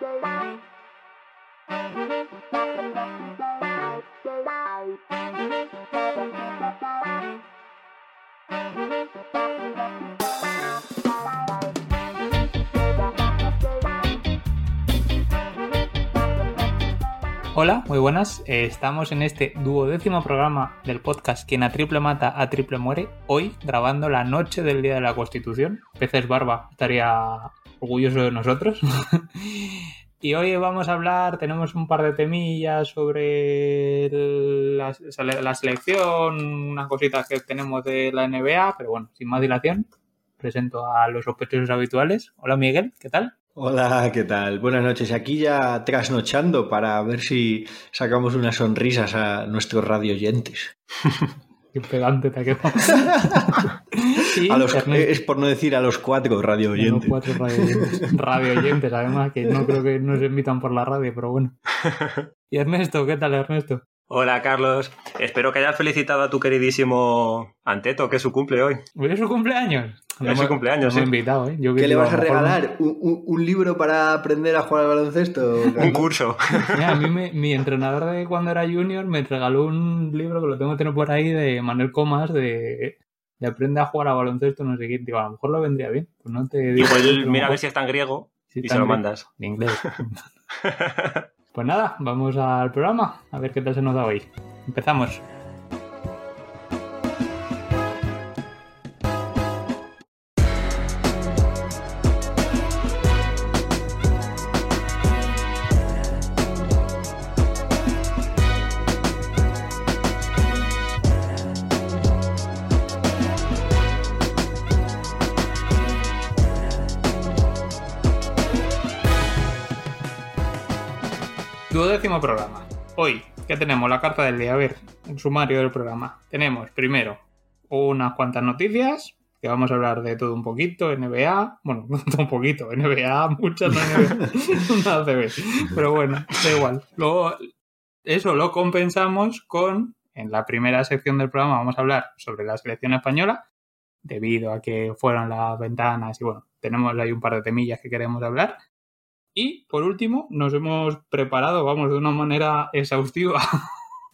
Hola, muy buenas. Eh, estamos en este duodécimo programa del podcast Quien a triple mata, a triple muere. Hoy grabando la noche del Día de la Constitución. Peces Barba estaría orgulloso de nosotros. y hoy vamos a hablar, tenemos un par de temillas sobre la, la selección, unas cositas que tenemos de la NBA, pero bueno, sin más dilación, presento a los sospechosos habituales. Hola Miguel, ¿qué tal? Hola, ¿qué tal? Buenas noches. Aquí ya trasnochando para ver si sacamos unas sonrisas a nuestros radioyentes. Qué pedante te ha quedado. es por no decir a los cuatro radioyentes. A los cuatro radioyentes. además, que no creo que nos invitan por la radio, pero bueno. Y Ernesto, ¿qué tal, Ernesto? Hola Carlos, espero que hayas felicitado a tu queridísimo Anteto, que es su cumple hoy. ¿Hoy es su cumpleaños? Es su cumpleaños, sí. invitado, ¿eh? ¿Qué le vas a regalar? ¿Un, libro para aprender a jugar al baloncesto? un curso. a mí mi entrenador de cuando era junior me regaló un libro que lo tengo que tener por ahí de Manuel Comas de, de aprende a jugar al baloncesto, no sé qué. Digo, a lo mejor lo vendría bien. Pues no te digo, mira a ver si está en griego y se lo mandas. En inglés. Pues nada, vamos al programa, a ver qué tal se nos da hoy. Empezamos. Programa. Hoy, ¿qué tenemos? La carta del día. A ver, un sumario del programa. Tenemos primero unas cuantas noticias, que vamos a hablar de todo un poquito, NBA, bueno, no todo un poquito, NBA, muchas no NBA, pero bueno, da igual. Luego, eso lo compensamos con, en la primera sección del programa vamos a hablar sobre la selección española, debido a que fueron las ventanas y bueno, tenemos ahí un par de temillas que queremos hablar. Y por último, nos hemos preparado, vamos, de una manera exhaustiva,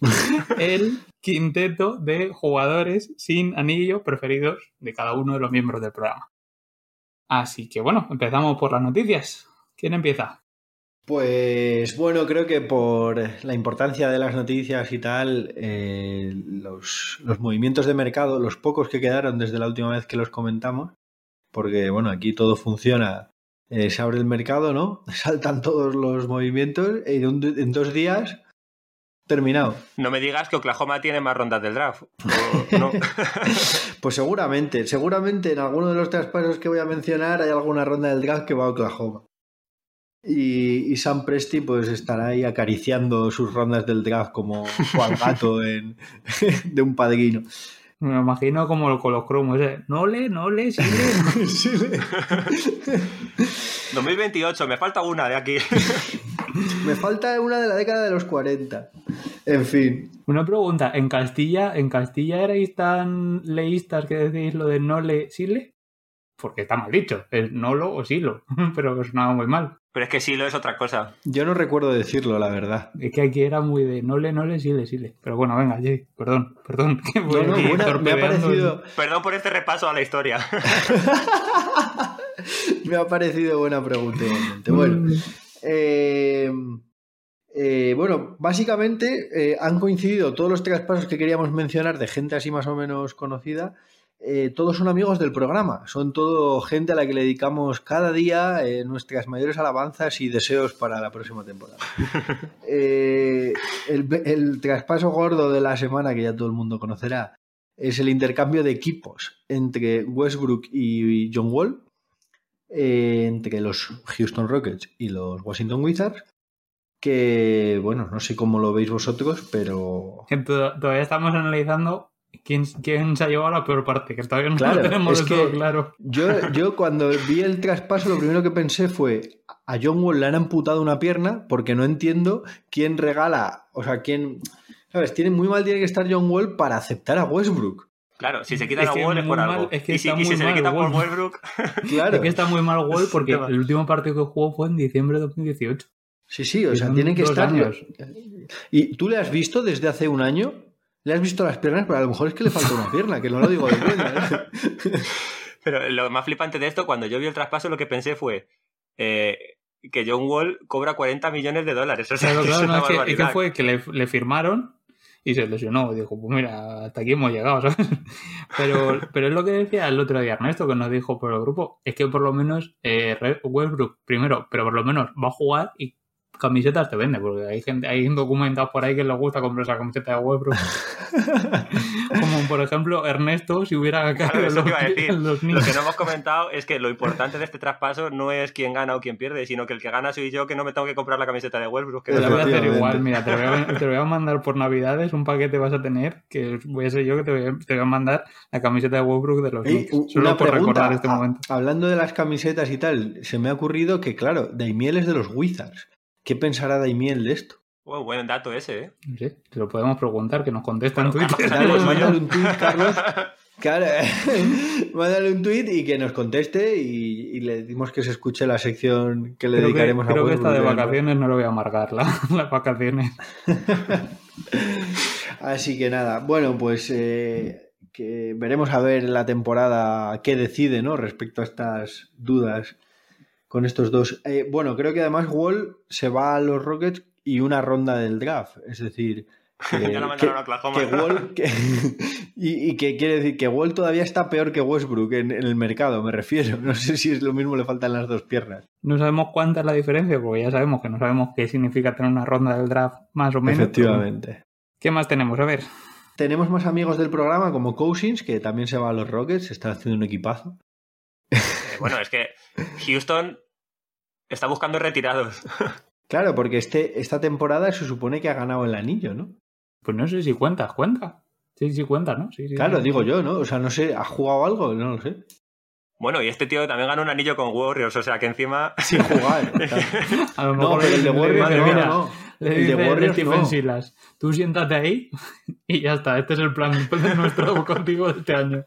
el quinteto de jugadores sin anillo preferidos de cada uno de los miembros del programa. Así que bueno, empezamos por las noticias. ¿Quién empieza? Pues bueno, creo que por la importancia de las noticias y tal, eh, los, los, movimientos de mercado, los pocos que quedaron desde la última vez que los comentamos, porque bueno, aquí todo funciona eh, se abre el mercado, ¿no? Saltan todos los movimientos y en, dos días terminado. No me digas que Oklahoma tiene más rondas del draft. pues seguramente, seguramente en alguno de los traspasos que voy a mencionar hay alguna ronda del draft que va a Oklahoma. Y, Sam Presti pues estará ahí acariciando sus rondas del draft como Juan Gato de un padrino. Me imagino como con los cromos, ¿eh? No le, no le, sí le. 2028, me falta una de aquí. me falta una de la década de los 40. En fin. Una pregunta, ¿en Castilla, en Castilla erais tan leístas que decís lo de no le, sí le? Porque está mal dicho, es nolo o silo, pero sonaba muy mal. Pero es que silo es otra cosa. Yo no recuerdo decirlo, la verdad. Es que aquí era muy de nole, nole, sile, sile. Pero bueno, venga, Jay, perdón, perdón. No, no, me ha parecido... Perdón por este repaso a la historia. me ha parecido buena pregunta, igualmente. Bueno, mm. eh, eh, bueno, básicamente eh, han coincidido todos los tres pasos que queríamos mencionar de gente así más o menos conocida eh, todos son amigos del programa, son todo gente a la que le dedicamos cada día eh, nuestras mayores alabanzas y deseos para la próxima temporada. Eh, el, traspaso gordo de la semana, que ya todo el mundo conocerá, es el intercambio de equipos entre Westbrook y John Wall, entre los Houston Rockets y los Washington Wizards, que, bueno, no sé cómo lo veis vosotros, pero... Todavía estamos analizando ¿Quién, se ha llevado la peor parte? Que todavía no lo tenemos claro. Yo, yo cuando vi el traspaso, lo primero que pensé fue: a John Wall le han amputado una pierna porque no entiendo quién regala, o sea, quién. ¿Sabes? Tiene, muy mal tiene que estar John Wall para aceptar a Westbrook. Claro, si se quitan Es a que Wall es muy por mal- algo. es que y si, está y si se le quita por Wall. Westbrook, Claro. Es que está muy mal Wall porque el último partido que jugó fue en diciembre de 2018. Sí, sí, o sea, tiene que estar. años. ¿Y tú le has visto desde hace un año? ¿Le has visto las piernas? Pero a lo mejor es que le falta una pierna, que no lo digo de cuenta. ¿eh? Pero lo más flipante de esto, cuando yo vi el traspaso, lo que pensé fue eh, que John Wall cobra 40 millones de dólares. O sea, Claro, que claro, es no, una es que, es que fue que le, le firmaron y se lesionó. Y dijo, pues mira, hasta aquí hemos llegado, ¿sabes? Pero, pero es lo que decía el otro día Ernesto, que nos dijo por el grupo, es que por lo menos eh, Westbrook, primero, pero por lo menos va a jugar y camisetas te vende, porque hay gente, hay documentados por ahí que les gusta comprar esa camiseta de Westbrook. Como por ejemplo Ernesto, si hubiera Claro, eso te iba a decir. los Lo niños. que no hemos comentado es que lo importante de este traspaso no es quién gana o quién pierde, sino que el que gana soy yo, que no me tengo que comprar la camiseta de Westbrook. Que Te la voy a hacer igual, mira, te lo, voy a, te lo voy a mandar por navidades, un paquete vas a tener, que voy a ser yo que te voy a, te voy a mandar la camiseta de Westbrook de los Ey, solo una por pregunta. recordar este a- momento. Hablando de las camisetas y tal, se me ha ocurrido que, claro, Daimiel es de los Wizards. ¿Qué pensará Daimiel de esto? Oh, buen dato ese, ¿eh? Sé, te lo podemos preguntar, que nos contesta en Bueno, Twitter. que Dale, mándale un tweet, Carlos. Claro, mándale un tweet y que nos conteste y, y le decimos que se escuche la sección que le Creo que, dedicaremos a creo que esta de vacaciones no lo voy a amargar, la- las vacaciones. Así que nada, bueno, pues eh, que veremos a ver la temporada qué decide, ¿no? Respecto a estas dudas con estos dos. Eh, bueno, creo que además Wall se va a los Rockets y una ronda del draft, es decir, que, ya la que- mandaron a Oklahoma. que Wall que- y, y que quiere decir que Wall todavía está peor que Westbrook en, en el mercado, me refiero. No sé si es lo mismo, le faltan las dos piernas. No sabemos cuánta es la diferencia, porque ya sabemos que no sabemos qué significa tener una ronda del draft más o menos. Efectivamente. ¿Qué más tenemos? A ver. Tenemos más amigos del programa como Cousins, que también se va a los Rockets, está haciendo un equipazo. Eh, bueno, es que Houston está buscando retirados. Claro, porque este, esta temporada se supone que ha ganado el anillo, ¿no? Pues no sé si cuenta, cuenta. Sí, sí cuenta, ¿no? Sí, sí, Claro, sí. digo yo, ¿no? O sea, no sé, ¿ha jugado algo? No lo sé. Bueno, y este tío también ganó un anillo con Warriors, o sea que encima. Sin jugar. claro. A lo No, mejor pero el de Warriors madre no, no. Le El de dice Warriors Stephen no. Silas, tú siéntate ahí y ya está. Este es el plan de nuestro contigo de este año.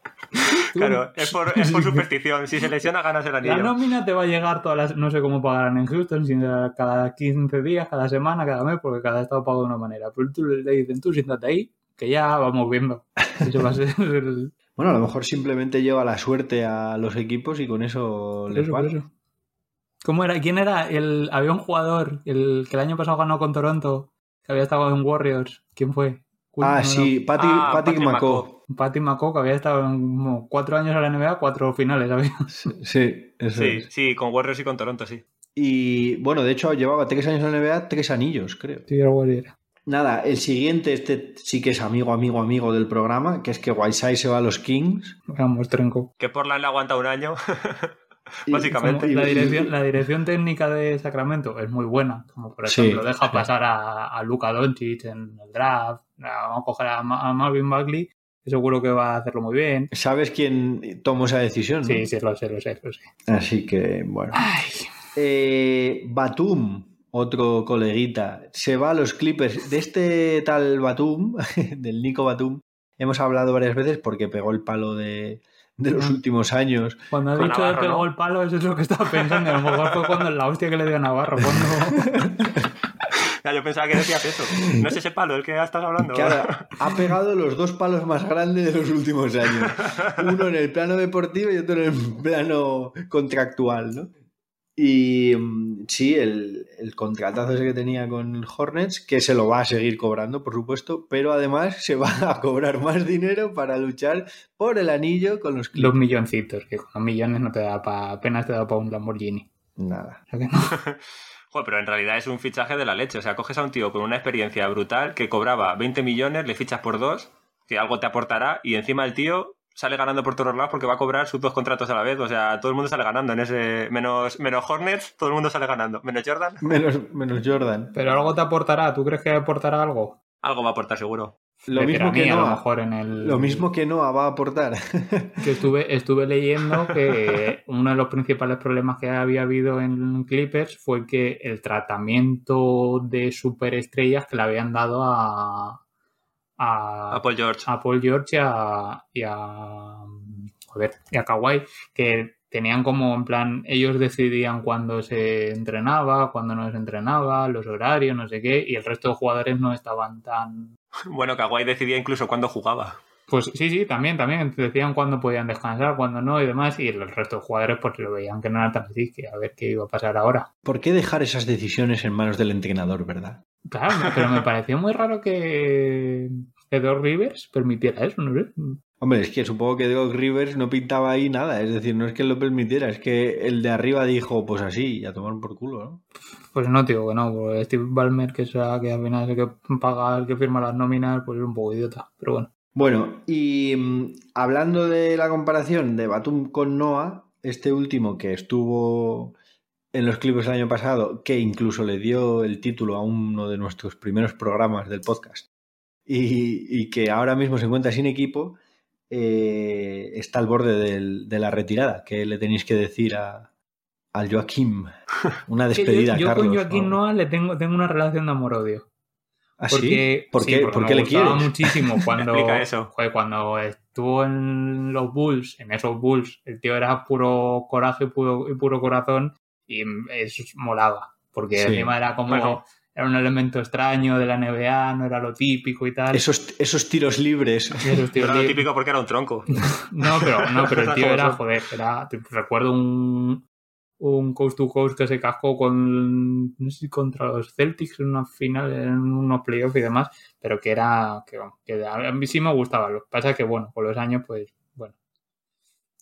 Claro, es por, es por superstición. Si se lesiona, ganas el La anillo. nómina te va a llegar todas las... No sé cómo pagarán en Houston, si cada 15 días, cada semana, cada mes, porque cada estado paga de una manera. Pero tú le dicen, tú siéntate ahí, que ya vamos viendo. Eso va a ser. Bueno, a lo mejor simplemente lleva la suerte a los equipos y con eso les vale. ¿Cómo era? ¿Quién era? El... Había un jugador el que el año pasado ganó con Toronto, que había estado en Warriors. ¿Quién fue? Ah, No, no, sí, Patty, Ah, Patty Patrick McCaw. Patty McCaw, que había estado en como cuatro años en la NBA, cuatro finales había. Sí, sí, eso Sí, es. sí, con Warriors y con Toronto, sí. Y bueno, de hecho llevaba tres años en la NBA, tres anillos, creo. Sí, era. Nada, el siguiente, este sí que es amigo, amigo, amigo del programa, que es que Whiteside se va a los Kings. Vamos, trenco. Que Portland le aguanta un año. Y- Básicamente. La, Y- dirección, la dirección técnica de Sacramento es muy buena. Como por Sí, ejemplo, deja sí. pasar a, a Luka Doncic en el draft. Vamos a coger a, Ma- a Marvin Bagley, que seguro que va a hacerlo muy bien. ¿Sabes quién tomó esa decisión? no? Sí, sí, lo sé, lo sé, lo sé. Así que, bueno. Ay, Eh, Batum, otro coleguita, se va a los Clippers. De este tal Batum, del Nico Batum, hemos hablado varias veces porque pegó el palo de, de los últimos años. cuando ha dicho Navarro, que pegó ¿no? el palo, eso es lo que estaba pensando. A lo mejor fue cuando la hostia que le dio a Navarro. Cuando... Ya, yo pensaba que decías eso. No es ese palo el que estás hablando. Claro, ha pegado los dos palos más grandes de los últimos años. Uno en el plano deportivo y otro en el plano contractual, ¿no? Y mm, sí, el, el contratazo ese que tenía con Hornets, que se lo va a seguir cobrando, por supuesto, pero además se va a cobrar más dinero para luchar por el anillo con los Los milloncitos, que con los millones no te da para... apenas te da para un Lamborghini. Nada. O sea que no. Joder, pero en realidad es un fichaje de la leche. O sea, coges a un tío con una experiencia brutal que cobraba 20 millones, le fichas por dos, que algo te aportará, y encima el tío sale ganando por todos lados porque va a cobrar sus dos contratos a la vez. O sea, todo el mundo sale ganando en ese. Menos, menos Hornets, todo el mundo sale ganando. Menos Jordan, Menos, menos Jordan. Pero algo te aportará. ¿Tú crees que aportará algo? algo va a aportar seguro. Lo mismo que Veteranía, a lo Noah. mejor en el... Lo mismo que Noah va a aportar. que estuve, estuve leyendo que uno de los principales problemas que había habido en Clippers fue que el tratamiento de superestrellas que le habían dado a, a, A Paul George. a Paul George y a, y a, joder, y a Kawhi, que tenían como en plan, ellos decidían cuándo se entrenaba, cuándo no se entrenaba, los horarios, no sé qué, y el resto de jugadores no estaban tan... Bueno, Kawhi decidía incluso cuándo jugaba. Pues sí, sí, también, también decían cuándo podían descansar, cuándo no y demás, y el resto de jugadores pues lo veían que no era tan así, que a ver qué iba a pasar ahora. ¿Por qué dejar esas decisiones en manos del entrenador, verdad? Claro, pero me pareció muy raro que que Doc Rivers permitiera eso, no sé. Hombre, es que supongo que Doc Rivers no pintaba ahí nada, es decir, no es que lo permitiera, es que el de arriba dijo, pues así, a tomar por culo, ¿no? Pues no, tío, que no, porque Steve Ballmer, que el que al final es el que paga, el que firma las nóminas, pues es un poco idiota, pero bueno. Bueno, y mm, hablando de la comparación de Batum con Noah, este último que estuvo en los Clippers el año pasado, que incluso le dio el título a uno de nuestros primeros programas del podcast, y, y que ahora mismo se encuentra sin equipo, eh, está al borde del- de la retirada. ¿Qué le tenéis que decir a, al Joaquim? Una yo- despedida, yo, Carlos. con Joaquín ¿no? Noah le tengo, tengo una relación de amor-odio. ¿Ah, sí? Porque, ¿Por sí, qué, porque ¿por me qué le quieres? muchísimo cuando, Explica eso. joder, cuando estuvo en los Bulls, en esos Bulls, el tío era puro coraje y puro, y puro corazón y eso molaba. Porque Sí. encima era como. Bueno. Era un elemento extraño de la NBA, no era lo típico y tal. Esos, esos tiros libres. Esos tíos Era lo típico porque era un tronco. No, pero, no, pero el tío era, joder, era, recuerdo un, un coast to coast que se cascó con, no sé si contra los Celtics en una final, en unos playoffs y demás, pero que era, que, que a mí sí me gustaba. Lo que pasa es que, bueno, con los años, pues,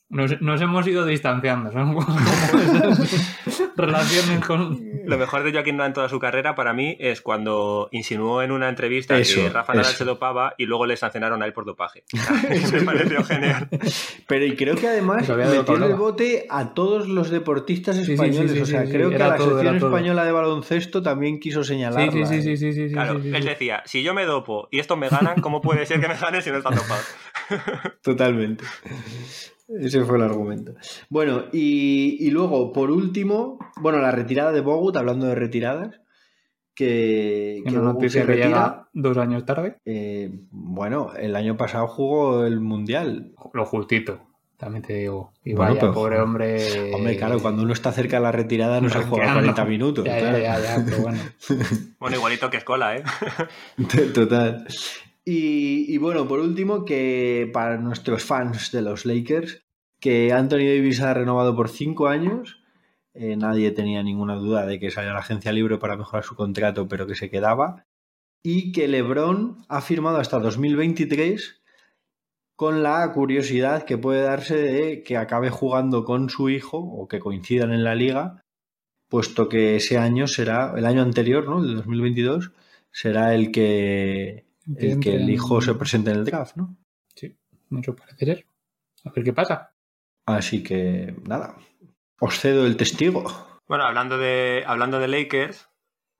nos, nos hemos ido distanciando, son como esas relaciones con... Lo mejor de Joaquín Noah en toda su carrera para mí es cuando insinuó en una entrevista Eso, que Rafa Nadal se dopaba y luego le sancionaron a él por dopaje. Me pareció genial. Pero y creo que además Se había dado metió en el bote a todos los deportistas sí, sí, españoles. sí, o sea, sí, creo sí, que a la todo, selección española de baloncesto también quiso. Sí, sí, sí, ¿eh? sí, sí, sí, sí, Claro, sí, sí, él sí. decía, si yo me dopo y estos me ganan, ¿cómo puede ser que me ganen si no están dopados? Totalmente. Ese fue el argumento. Bueno, y, y luego, por último, bueno, la retirada de Bogut, hablando de retiradas, que, que Una Bogut noticia se que retira. llega dos años tarde, Eh, bueno, el año pasado jugó el Mundial. lo justito, también te digo. Y Bueno, vaya, pero, pobre hombre... Hombre, claro, cuando uno está cerca de la retirada no se juega Ranqueando. 40 minutos. Ya, claro. ya, ya, ya, pero bueno. Bueno, igualito que Escola, ¿eh? Total. Y, bueno, por último, que para nuestros fans de los Lakers, que Anthony Davis ha renovado por cinco años. Eh, nadie tenía ninguna duda de que salía a la agencia libre para mejorar su contrato, pero que se quedaba. Y que LeBron ha firmado hasta 2023 con la curiosidad que puede darse de que acabe jugando con su hijo o que coincidan en la liga, puesto que ese año será, el año anterior, ¿no? El 2022, será el que el que el hijo se presente en el draft, ¿no? Sí, mucho parece ser. A ver qué pasa. Así que nada, os cedo el testigo. Bueno, hablando de, hablando de Lakers,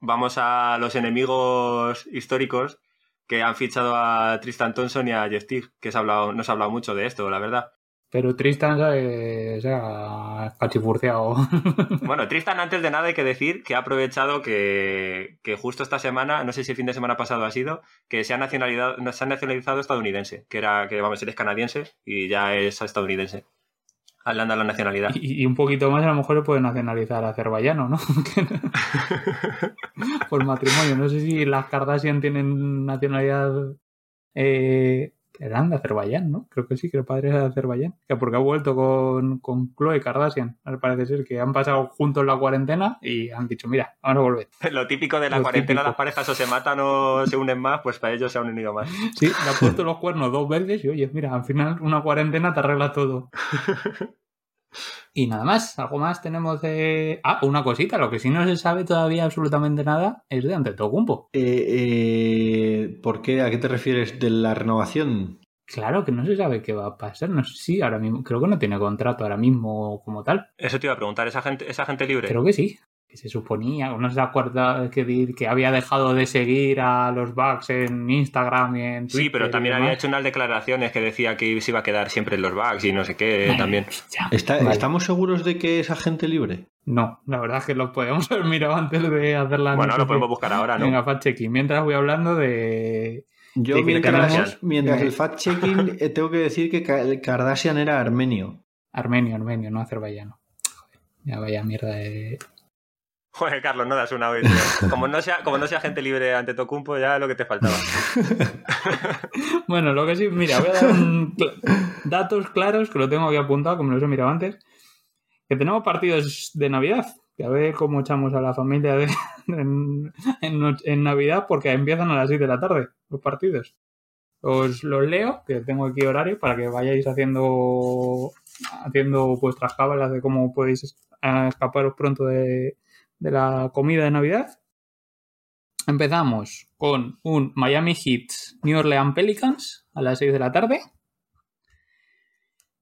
vamos a los enemigos históricos que han fichado a Tristan Thompson y a Jeff Teague, que se ha hablado, no se ha hablado mucho de esto, la verdad. Pero Tristan se, se ha cachifurciado. Bueno, Tristan, antes de nada hay que decir que ha aprovechado que, que justo esta semana, no sé si el fin de semana pasado ha sido, que se ha, nacionalidad, se ha nacionalizado estadounidense, que era que vamos, él es canadiense y ya es estadounidense. Dado la nacionalidad. y, y un poquito más a lo mejor le puede nacionalizar a azerbaiyano, ¿no? Por matrimonio. No sé si las Kardashian tienen nacionalidad... Eh, eran de Azerbaiyán, ¿no? Creo que sí, que el padre es de Azerbaiyán. Que porque ha vuelto con, con Chloe Kardashian. Al parece ser que han pasado juntos la cuarentena y han dicho, mira, vamos a volver. Lo típico de la Lo cuarentena, típico. las parejas o se matan o se unen más, pues para ellos se han unido más. Sí, le ha puesto los cuernos dos veces y oye, mira, al final una cuarentena te arregla todo. Y nada más, algo más tenemos de... Ah, una cosita, lo que sí no se sabe todavía absolutamente nada es de Antetokounmpo. Eh, eh, ¿Por qué? ¿A qué te refieres de la renovación? Claro que no se sabe qué va a pasar, no sé si ahora mismo, creo que no tiene contrato ahora mismo como tal. Eso te iba a preguntar, ¿esa gente, esa gente libre? Creo que sí. Que se suponía, no se acuerda que, que había dejado de seguir a los Bucks en Instagram y en Twitter. Sí, pero también había hecho unas declaraciones que decía que se iba a quedar siempre en los bugs y no sé qué también. Ya, ¿Está- vale. ¿Estamos seguros de que es agente libre? No, la verdad es que lo podemos haber mirado antes de hacer la Bueno, lo podemos buscar ahora, ¿no? Venga, fact-checking. Mientras voy hablando de... Yo mientras, el fact-checking eh, tengo que decir que Kardashian era armenio. Armenio, armenio, no azerbaiyano. Joder, ya vaya mierda de... Joder, Carlos, no das una vez. Como no sea, como no sea gente libre ante Tocumpo, ya lo que te faltaba. Bueno, lo que sí, mira, voy a dar datos claros que lo tengo aquí apuntado, como los he mirado antes. Que tenemos partidos de Navidad. Que a ver cómo echamos a la familia en, Navidad, porque empiezan a las 6 de la tarde los partidos. Os los leo, que tengo aquí horario, para que vayáis haciendo haciendo vuestras cábalas de cómo podéis escaparos pronto de, de la comida de Navidad. Empezamos con un Miami Heat New Orleans Pelicans a las 6 de la tarde.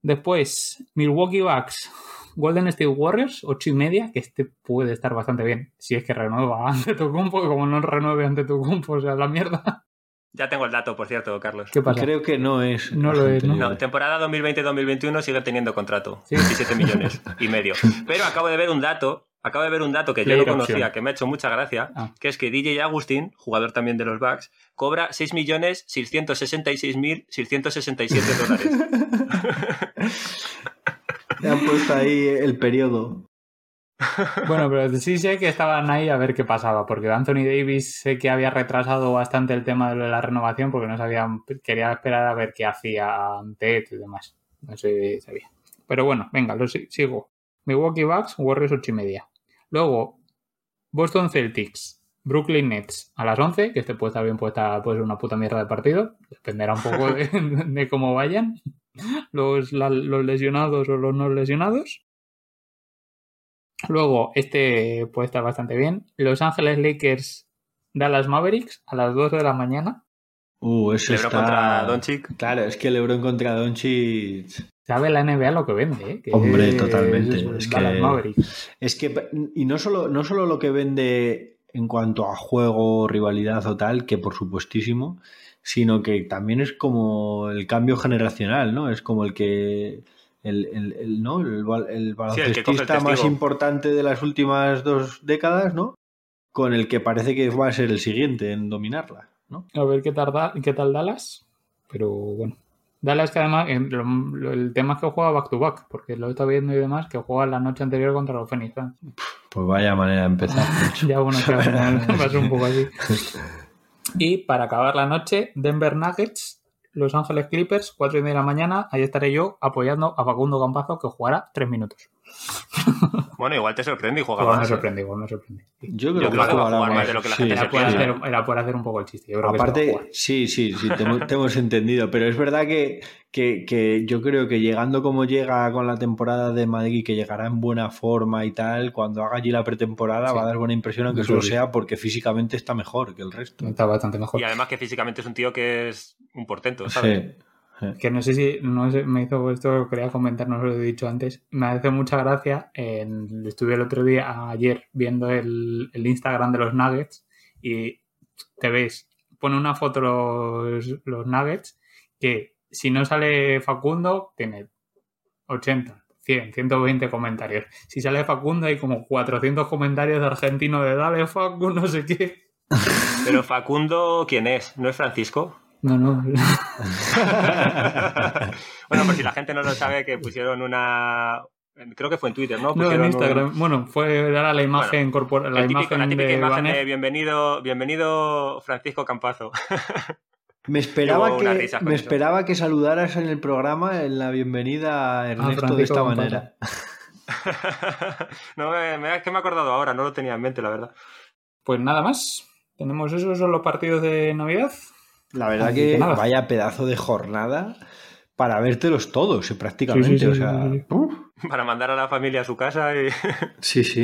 Después, Milwaukee Bucks Golden State Warriors, 8 y media, que este puede estar bastante bien. Si es que renueva ante tu cumpo, que como no renueve ante tu cumpo, o sea, la mierda. Ya tengo el dato, por cierto, Carlos. ¿Qué pasa? Creo que no es. No lo es, ¿no? No, temporada 2020-2021 sigue teniendo contrato. Sí. 17 millones y medio. Pero acabo de ver un dato, acabo de ver un dato que yo no conocía, que me ha hecho mucha gracia, Ah. que es que DJ Agustín, jugador también de los Bucks, cobra 6.666.667 dólares. Le han puesto ahí el periodo. Bueno, pero sí sé que estaban ahí a ver qué pasaba, porque Anthony Davis sé que había retrasado bastante el tema de la renovación porque no sabían, quería esperar a ver qué hacía Ted y demás. No sé, sabía. Pero bueno, venga, lo si- sigo. Milwaukee Bucks, Warriors 8 y media. Luego, Boston Celtics, Brooklyn Nets a las 11, que este puede estar bien puesta, puede ser una puta mierda de partido. Dependerá un poco de, cómo vayan los, los lesionados o los no lesionados. Luego, este puede estar bastante bien. Los Ángeles Lakers, Dallas Mavericks a las 2 de la mañana. Uh, eso Lebron está... contra Doncic. Claro, es que LeBron contra Doncic... Sabe la NBA lo que vende, ¿eh? Que Hombre, es- totalmente, es es que-. Es que, y no solo, no solo lo que vende en cuanto a juego, rivalidad o tal, que por supuestísimo, sino que también es como el cambio generacional, ¿no? Es como el que. El, el- el- ¿no? el, el Sí, el el baloncestista más importante de las últimas dos décadas, ¿no? Con el que parece que va a ser el siguiente en dominarla, ¿no? A ver qué tal, da- qué tal Dallas. Pero bueno. Dallas que además, eh, lo- lo- el tema es que juega back to back, porque lo está viendo y demás, que juega la noche anterior contra los Phoenix. Pues vaya manera de empezar. Ya bueno, ser un poco así. Y para acabar la noche, Denver Nuggets, Los Ángeles Clippers, 4 y media de la mañana. Ahí estaré yo apoyando a Facundo Campazo, que jugará 3 minutos. Bueno, igual te sorprende y juega Igual me más. ¿eh? sorprende, igual me sorprende. Yo Yo creo creo que que va a jugará jugar más más. de lo que la Sí, gente se Era por, piensa. hacer, era por hacer un poco el chiste. Yo creo que se Aparte, jugar. sí, sí, sí, te, hemos- te hemos entendido, pero es verdad que, que, que yo creo que llegando como llega con la temporada de Madrid, que llegará en buena forma y tal, cuando haga allí la pretemporada Sí. va a dar buena impresión, aunque solo sea porque físicamente está mejor que el resto. Está bastante mejor. Y además que físicamente es un tío que es un portento, ¿sabes? Sí. Que no sé si no sé, me hizo esto, quería comentar, no os lo he dicho antes. Me hace mucha gracia. En, estuve el otro día, ayer, viendo el, el Instagram de los Nuggets y te ves, pone una foto los, los Nuggets que si no sale Facundo, tiene 80, 100, 120 comentarios. Si sale Facundo, hay como 400 comentarios de argentino de dale Facu, no sé qué. Pero Facundo, ¿quién es? ¿No es Francisco? No, no. bueno, por si la gente no lo sabe, que pusieron una. Creo que fue en Twitter, ¿no? No, en Pusieron un- Instagram. Bueno, fue era la imagen corporal, la, la, típica, imagen la típica de imagen banner. de bienvenido, bienvenido Francisco Campazo. Me esperaba, que, me eso. esperaba que saludaras en el programa en la bienvenida a Ernesto de Francisco esta manera. no, me, me- es que me he acordado ahora, no lo tenía en mente, la verdad. Pues nada más. Tenemos esos son los partidos de Navidad. La verdad Así que, vaya pedazo de jornada para vértelos todos, eh, prácticamente. Sí, sí, sí, o sea, sí, sí. uf. Para mandar a la familia a su casa y. sí, sí.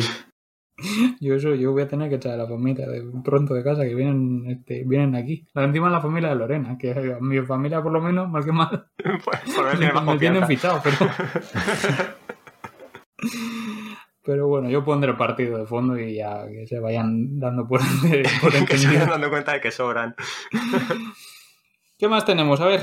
Yo eso, yo voy a tener que echar a la familia de pronto de casa que vienen, este, vienen aquí. La encima es la familia de Lorena, que a mi familia por lo menos, mal que mal, por, por me, me tienen fichado, pero. Pero bueno, yo pondré el partido de fondo y ya que se vayan dando por, por que se vayan dando cuenta de que sobran. ¿Qué más tenemos? A ver.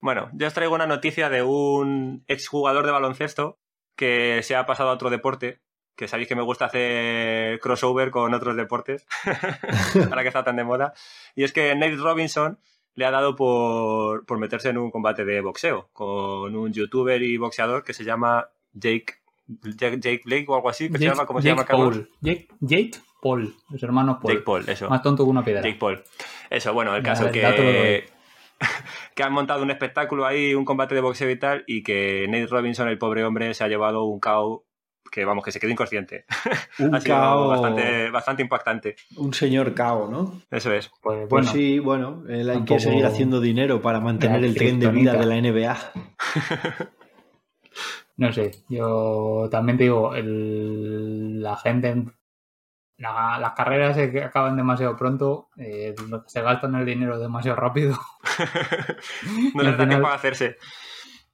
Bueno, yo os traigo una noticia de un exjugador de baloncesto que se ha pasado a otro deporte, que sabéis que me gusta hacer crossover con otros deportes, ahora que está tan de moda. Y es que Nate Robinson le ha dado por, por meterse en un combate de boxeo con un youtuber y boxeador que se llama Jake Jake, Jake Blake o algo así, que se llama, ¿cómo se llama? Paul. Jake, Jake Paul, los hermanos Paul. Jake Paul, eso. Más tonto que una piedra. Jake Paul. Eso, bueno, el caso doy. que, que han montado un espectáculo ahí, un combate de boxeo y tal, y que Nate Robinson, el pobre hombre, se ha llevado un KO que, vamos, que se quedó inconsciente. Un ha sido cao, bastante, bastante impactante. un señor cao, ¿no? Eso es. Pues Pues bueno, sí, bueno, él hay que seguir haciendo dinero para mantener el tren de vida de la NBA. no sé. Yo también te digo, el- la gente. la- las carreras se acaban demasiado pronto, eh, se gastan el dinero demasiado rápido. no Y les da tiempo a hacerse.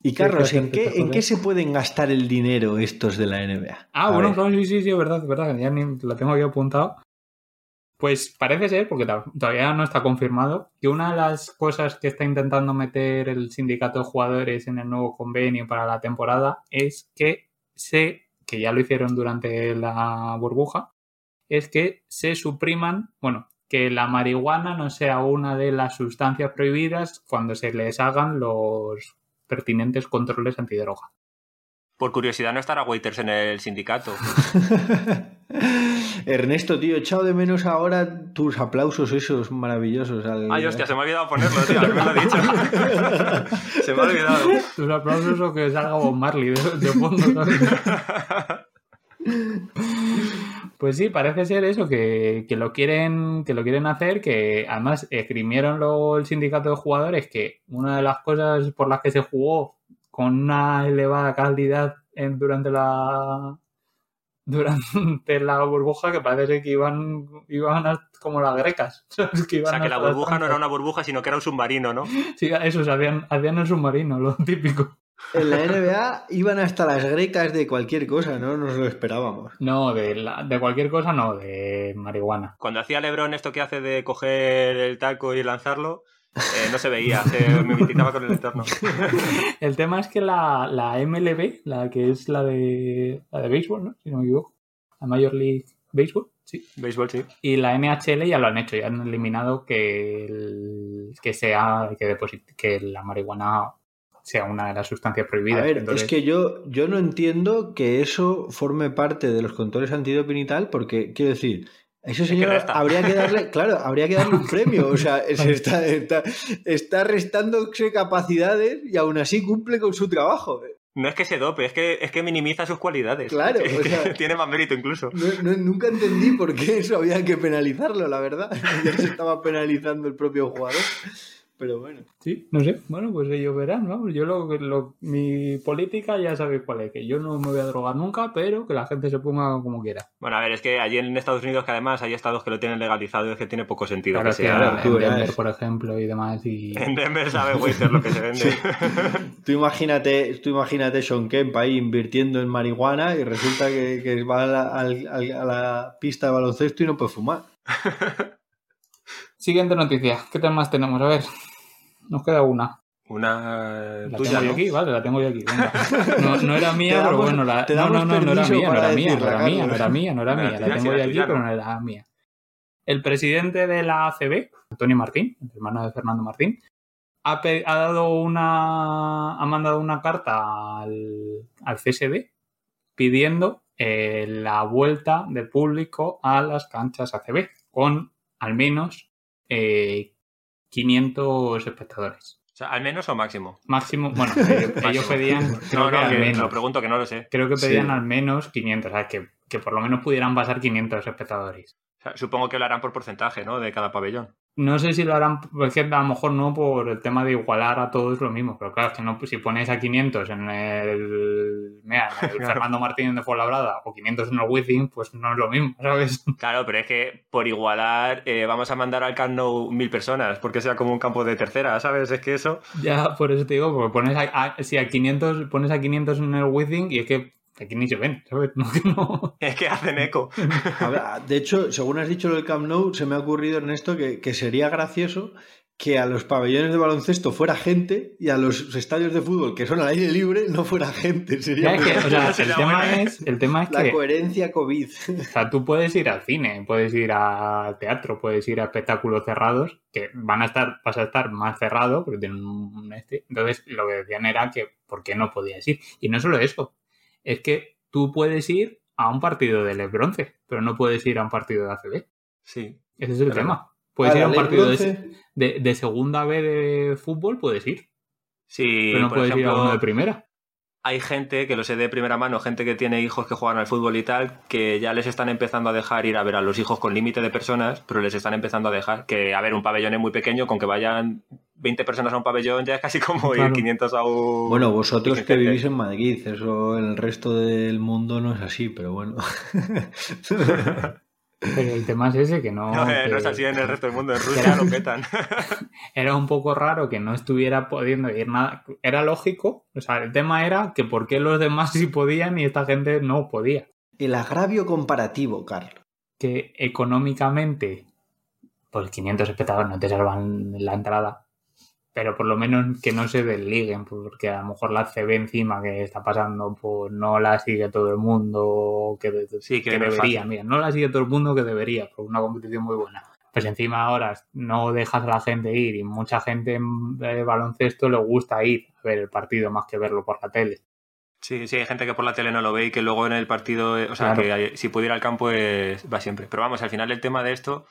Y Carlos, ¿en qué, ¿en qué se pueden gastar el dinero estos de la NBA? Ah, A bueno, ver. claro, sí, sí, sí, es verdad, es verdad, ya ni lo tengo aquí apuntado. Pues parece ser, porque to- todavía no está confirmado, que una de las cosas que está intentando meter el sindicato de jugadores en el nuevo convenio para la temporada es que se, que ya lo hicieron durante la burbuja, es que se supriman, bueno, que la marihuana no sea una de las sustancias prohibidas cuando se les hagan los pertinentes controles antidroga. Por curiosidad, no estará Waiters en el sindicato. Ernesto, tío, he echado de menos ahora tus aplausos esos maravillosos. al- Ay, hostia, se me ha olvidado ponerlo, tío. A mí me lo ha dicho. se me ha olvidado. Tus aplausos o que salga Bob Marley de, de fondo. Pues sí, parece ser eso, que, que lo quieren, que lo quieren hacer, que además esgrimieron luego el sindicato de jugadores que una de las cosas por las que se jugó con una elevada calidad en- durante la durante la burbuja que parece que iban, iban a- como las grecas. O sea, que la burbuja no era una burbuja, sino que era un submarino, ¿no? Sí, eso, hacían, hacían el submarino, lo típico. En la NBA iban hasta las grecas de cualquier cosa, ¿no? Nos lo esperábamos. No, de, la- de cualquier cosa no, de marihuana. Cuando hacía Lebron esto que hace de coger el taco y lanzarlo, eh, no se veía, se mimetizaba con el entorno. El tema es que la, la MLB, la que es la de la de béisbol, ¿no? Si no me equivoco. La Major League Baseball, sí. Béisbol, sí. Y la NHL ya lo han hecho, ya han eliminado que el- que sea que, deposit- que la marihuana sea una de las sustancias prohibidas. A ver, Entonces, es que yo, yo no entiendo que eso forme parte de los controles antidoping y tal, porque quiero decir, a ese señor habría que darle, claro, habría que darle un premio. O sea, se está, está, está restándose capacidades y aún así cumple con su trabajo. No es que se dope, es que, es que minimiza sus cualidades. Claro, Es o que sea- tiene más mérito incluso. No- no- nunca entendí por qué eso había que penalizarlo, la verdad. Ya se estaba penalizando el propio jugador. Pero bueno. sí, no sé. Bueno, pues ellos verán, ¿no? Yo lo, lo- mi política ya sabéis cuál es, que yo no me voy a drogar nunca, pero que la gente se ponga como quiera. Bueno, a ver, es que allí en Estados Unidos, que además hay estados que lo tienen legalizado, es que tiene poco sentido Claro, que sea. tú en Denver, por ejemplo, y demás, y... En Denver sabe Waiter lo que se vende. Tú imagínate, tú imagínate Sean Kemp ahí invirtiendo en marihuana y resulta que, que va a la, a la pista de baloncesto y no puede fumar. Siguiente noticia. ¿Qué temas tenemos? A ver. Nos queda una. Una La tuya, tengo yo ¿no? aquí, vale, la tengo yo aquí. venga. No, no era mía, pero bueno, la... no, no, no, no era mía, no era mía, no era mía, no era mía, no era La mía. La tengo yo aquí, pero no. era mía. El presidente de la ACB, Antonio Martín, el hermano de Fernando Martín, ha, dado una. ha mandado una carta al, al CSD pidiendo eh, la vuelta del público a las canchas ACB con al menos eh, 500 espectadores. O sea, al menos o máximo. Máximo, bueno, ellos, Máximo. pedían, creo No, que no, al que menos. lo pregunto que no lo sé. Creo que pedían Sí. al menos 500, o sea, que, que por lo menos pudieran pasar 500 espectadores. Sea, supongo que lo harán por porcentaje, ¿no? De cada pabellón. No sé si lo harán, es que a lo mejor no por el tema de igualar a todos lo mismo, pero claro, es que no, pues si pones a 500 en el, mira, en el Claro. Fernando Martín de Fuenlabrada o 500 en el Wizzing, pues no es lo mismo, ¿sabes? Claro, pero es que por igualar eh, vamos a mandar al Camp Nou mil personas, porque sea como un campo de tercera, ¿sabes? Es que eso... Ya, por eso te digo, porque pones a, a- si a 500, pones a 500 en el Wizzing y es que aquí ni se ven, ¿sabes? No, no. Es que hacen eco. De hecho, según has dicho lo del Camp Nou, se me ha ocurrido, Ernesto, que, que sería gracioso que a los pabellones de baloncesto fuera gente y a los estadios de fútbol que son al aire libre no fuera gente. Sería Ya, es que, o sea, el, Sería tema es, el tema es la que coherencia COVID. o sea, tú puedes ir al cine, puedes ir al teatro, puedes ir a espectáculos cerrados, que van a estar, vas a estar más cerrado, porque tienen un este. Entonces, lo que decían era que ¿por qué no podías ir? Y no solo eso, es que tú puedes ir a un partido de Les Bronce, pero no puedes ir a un partido de ACB. Sí. Ese es el tema. Puedes ir a un partido de, de- de segunda B de fútbol, puedes ir, Sí, pero no puedes ir a uno de primera. Hay gente que lo sé de primera mano, gente que tiene hijos que juegan al fútbol y tal, que ya les están empezando a dejar ir a ver a los hijos con límite de personas, pero les están empezando a dejar que, a ver, un pabellón es muy pequeño, con que vayan 20 personas a un pabellón ya es casi como ir Claro. 500 a un... Bueno, vosotros que vivís en Madrid, eso en el resto del mundo no es así, pero bueno. Pero el tema es ese, que no... No, eh, no es así en el resto del mundo, en Rusia lo petan. era un poco raro que no estuviera pudiendo ir nada. Era lógico, o sea, el tema era que por qué los demás sí podían y esta gente no podía. El agravio comparativo, Carlos. Que económicamente, pues 500 espectadores no te salvan la entrada, pero por lo menos que no se desliguen, porque a lo mejor la CB encima que está pasando, pues no la sigue todo el mundo que, de- Sí, que que debería. Mira, no la sigue todo el mundo que debería, por una competición muy buena. Pues encima ahora no dejas a la gente ir y mucha gente en eh, baloncesto le gusta ir a ver el partido más que verlo por la tele. Sí, sí, hay gente que por la tele no lo ve y que luego en el partido, eh, o sea, Claro. que si pudiera al campo es- va siempre. Pero vamos, al final el tema de esto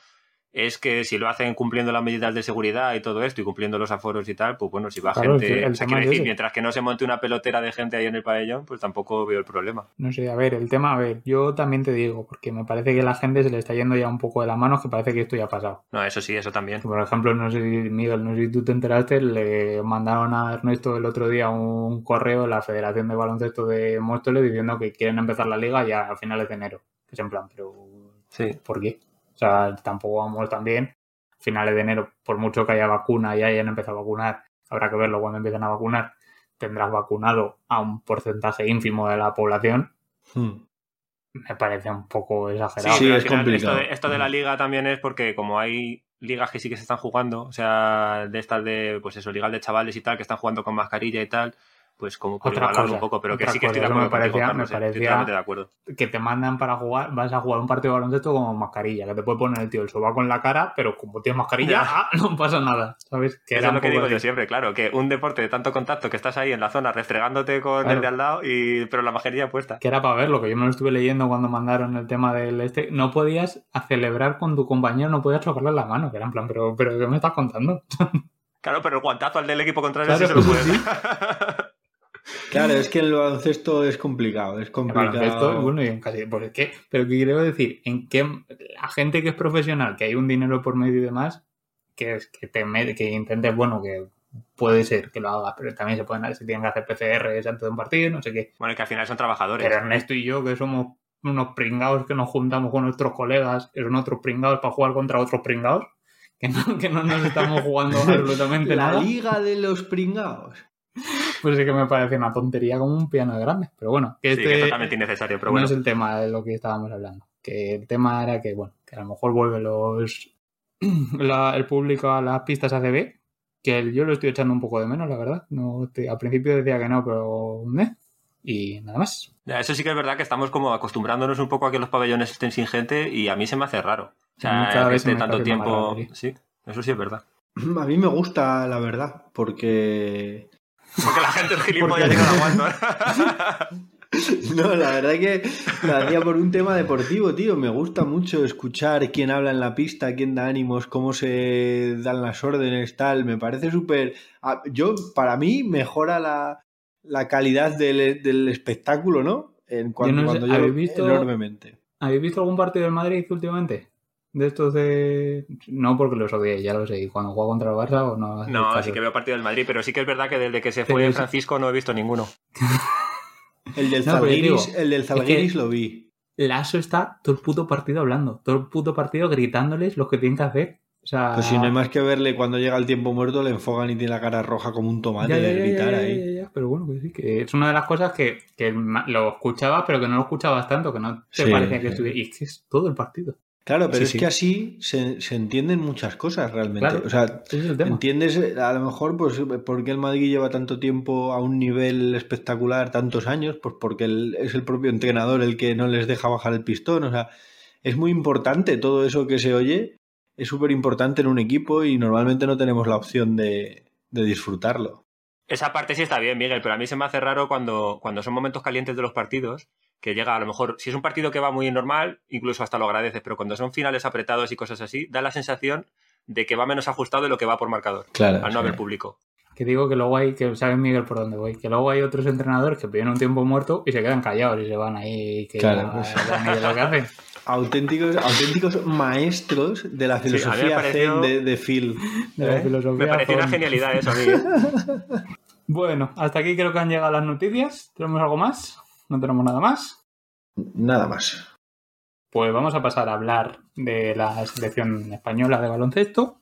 es que si lo hacen cumpliendo las medidas de seguridad y todo esto y cumpliendo los aforos y tal, pues bueno, si va Claro, gente, o sea, quiero decir, mientras que no se monte una pelotera de gente ahí en el pabellón, pues tampoco veo el problema. No sé, a ver, el tema, a ver, yo también te digo, porque me parece que la gente se le está yendo ya un poco de la mano, que parece que esto ya ha pasado. No, eso sí, eso también. Por ejemplo, no sé si, Miguel, no sé si tú te enteraste, le mandaron a Ernesto el otro día un correo de la Federación de Baloncesto de Móstoles diciendo que quieren empezar la liga ya a finales de enero. Es en plan, pero Sí. ¿por qué? O sea, tampoco vamos tan bien. Finales de enero, por mucho que haya vacuna y hayan empezado a vacunar, habrá que verlo cuando empiecen a vacunar. Tendrás vacunado a un porcentaje ínfimo de la población. Hmm. Me parece un poco exagerado. Sí, es complicado. Esto de, esto de la liga también es porque como hay ligas que sí que se están jugando, o sea, de estas de, pues eso, ligas de chavales y tal, que están jugando con mascarilla y tal, pues como por Otra cosa, un poco, pero que sí que estoy de acuerdo me parecía- me parecía- totalmente de acuerdo. que te mandan para jugar, vas a jugar un partido de baloncesto con mascarilla, que te puede poner el tío el sobaco en la cara, pero como tienes mascarilla, ah, no pasa nada, ¿sabes? Que Eso es lo que digo así. yo siempre, claro, que un deporte de tanto contacto que estás ahí en la zona restregándote con Claro. el de al lado, y, pero la mascarilla puesta. Que era para verlo, que yo me lo estuve leyendo cuando mandaron el tema del este. No podías a celebrar con tu compañero, no podías chocarle la mano, que era en plan, pero, pero ¿qué me estás contando? Claro, pero el guantazo al del equipo contrario Claro, sí se lo sí, puedes sí. Claro, es que el baloncesto es complicado, es complicado. baloncesto, bueno, y en casi. Pues es que, pero que quiero decir, en que la gente que es profesional, que hay un dinero por medio y demás, que es que te que intentes, bueno, que puede ser que lo hagas, pero también se pueden se tienen que hacer PCR antes de un partido, no sé qué. Bueno, que al final son trabajadores. Pero Ernesto y yo, que somos unos pringados que nos juntamos con nuestros colegas, que son otros pringados para jugar contra otros pringados, que no, que no nos estamos jugando absolutamente La nada, liga de los pringados. Pues sí que me parece una tontería como un piano grande. Pero bueno, que Sí, este que es totalmente innecesario, pero no bueno. es el tema de lo que estábamos hablando. Que el tema era que, bueno, que a lo mejor vuelve los la- el público a las pistas ACB, que yo lo estoy echando un poco de menos, la verdad. No, te- al principio decía que no, pero... ¿eh? Y nada más. Ya, eso sí que es verdad que estamos como acostumbrándonos un poco a que los pabellones estén sin gente y a mí se me hace raro. O sea, cada que esté me tanto tiempo. raro, sí, eso sí es verdad. A mí me gusta, la verdad, porque Porque la gente es gilipollas Porque- y no la aguanta. No, la verdad que lo hacía por un tema deportivo, tío. Me gusta mucho escuchar quién habla en la pista, quién da ánimos, cómo se dan las órdenes, tal. Me parece súper... ah, Yo, para mí, mejora la, la calidad del, del espectáculo, ¿no? En cuanto, no sé, cuando yo ¿habéis visto- enormemente. ¿Habéis visto algún partido del Madrid últimamente? De estos de... No porque los odié, ya lo sé. Y cuando juega contra el Barça o no... No, caso. sí que veo partido del Madrid, pero sí que es verdad que desde que se fue es- Francisco no he visto ninguno. El del No, digo, el del que- Zalgiris lo vi. Lasso está todo el puto partido hablando. Todo el puto partido gritándoles lo que tienen que hacer. O sea... Pues si no hay más que verle cuando llega el tiempo muerto, le enfogan y tiene la cara roja como un tomate Ya, ya, de ya, gritar ya, ahí. ya, ya, Pero bueno, que sí, que es una de las cosas que, que lo escuchabas, pero que no lo escuchabas tanto, que no te Sí, parecía que sí. estuviera. Y es que es todo el partido. Claro, pero Sí, es sí. que así se, se entienden muchas cosas realmente. Claro, o sea, entiendes eh, a lo mejor pues por qué el Madrid lleva tanto tiempo a un nivel espectacular, tantos años, pues porque el- es el propio entrenador el que no les deja bajar el pistón. O sea, es muy importante todo eso que se oye, es súper importante en un equipo y normalmente no tenemos la opción de, de disfrutarlo. Esa parte sí está bien, Miguel, pero a mí se me hace raro cuando, cuando son momentos calientes de los partidos, que llega a lo mejor, si es un partido que va muy normal, incluso hasta lo agradeces, pero cuando son finales apretados y cosas así, da la sensación de que va menos ajustado de lo que va por marcador, Claro. al no haber público. Que digo que luego hay, que sabe Miguel por dónde voy, que luego hay otros entrenadores que piden un tiempo muerto y se quedan callados y se van ahí que Claro, pues. lo que hacen. Auténticos, auténticos maestros de la Sí, filosofía pareció- zen de, de Phil. De la ¿eh? filosofía Me pareció una genialidad eso a mí. ¿eh? Bueno, hasta aquí creo que han llegado las noticias. ¿Tenemos algo más? ¿No tenemos nada más? Nada más. Pues vamos a pasar a hablar de la selección española de baloncesto,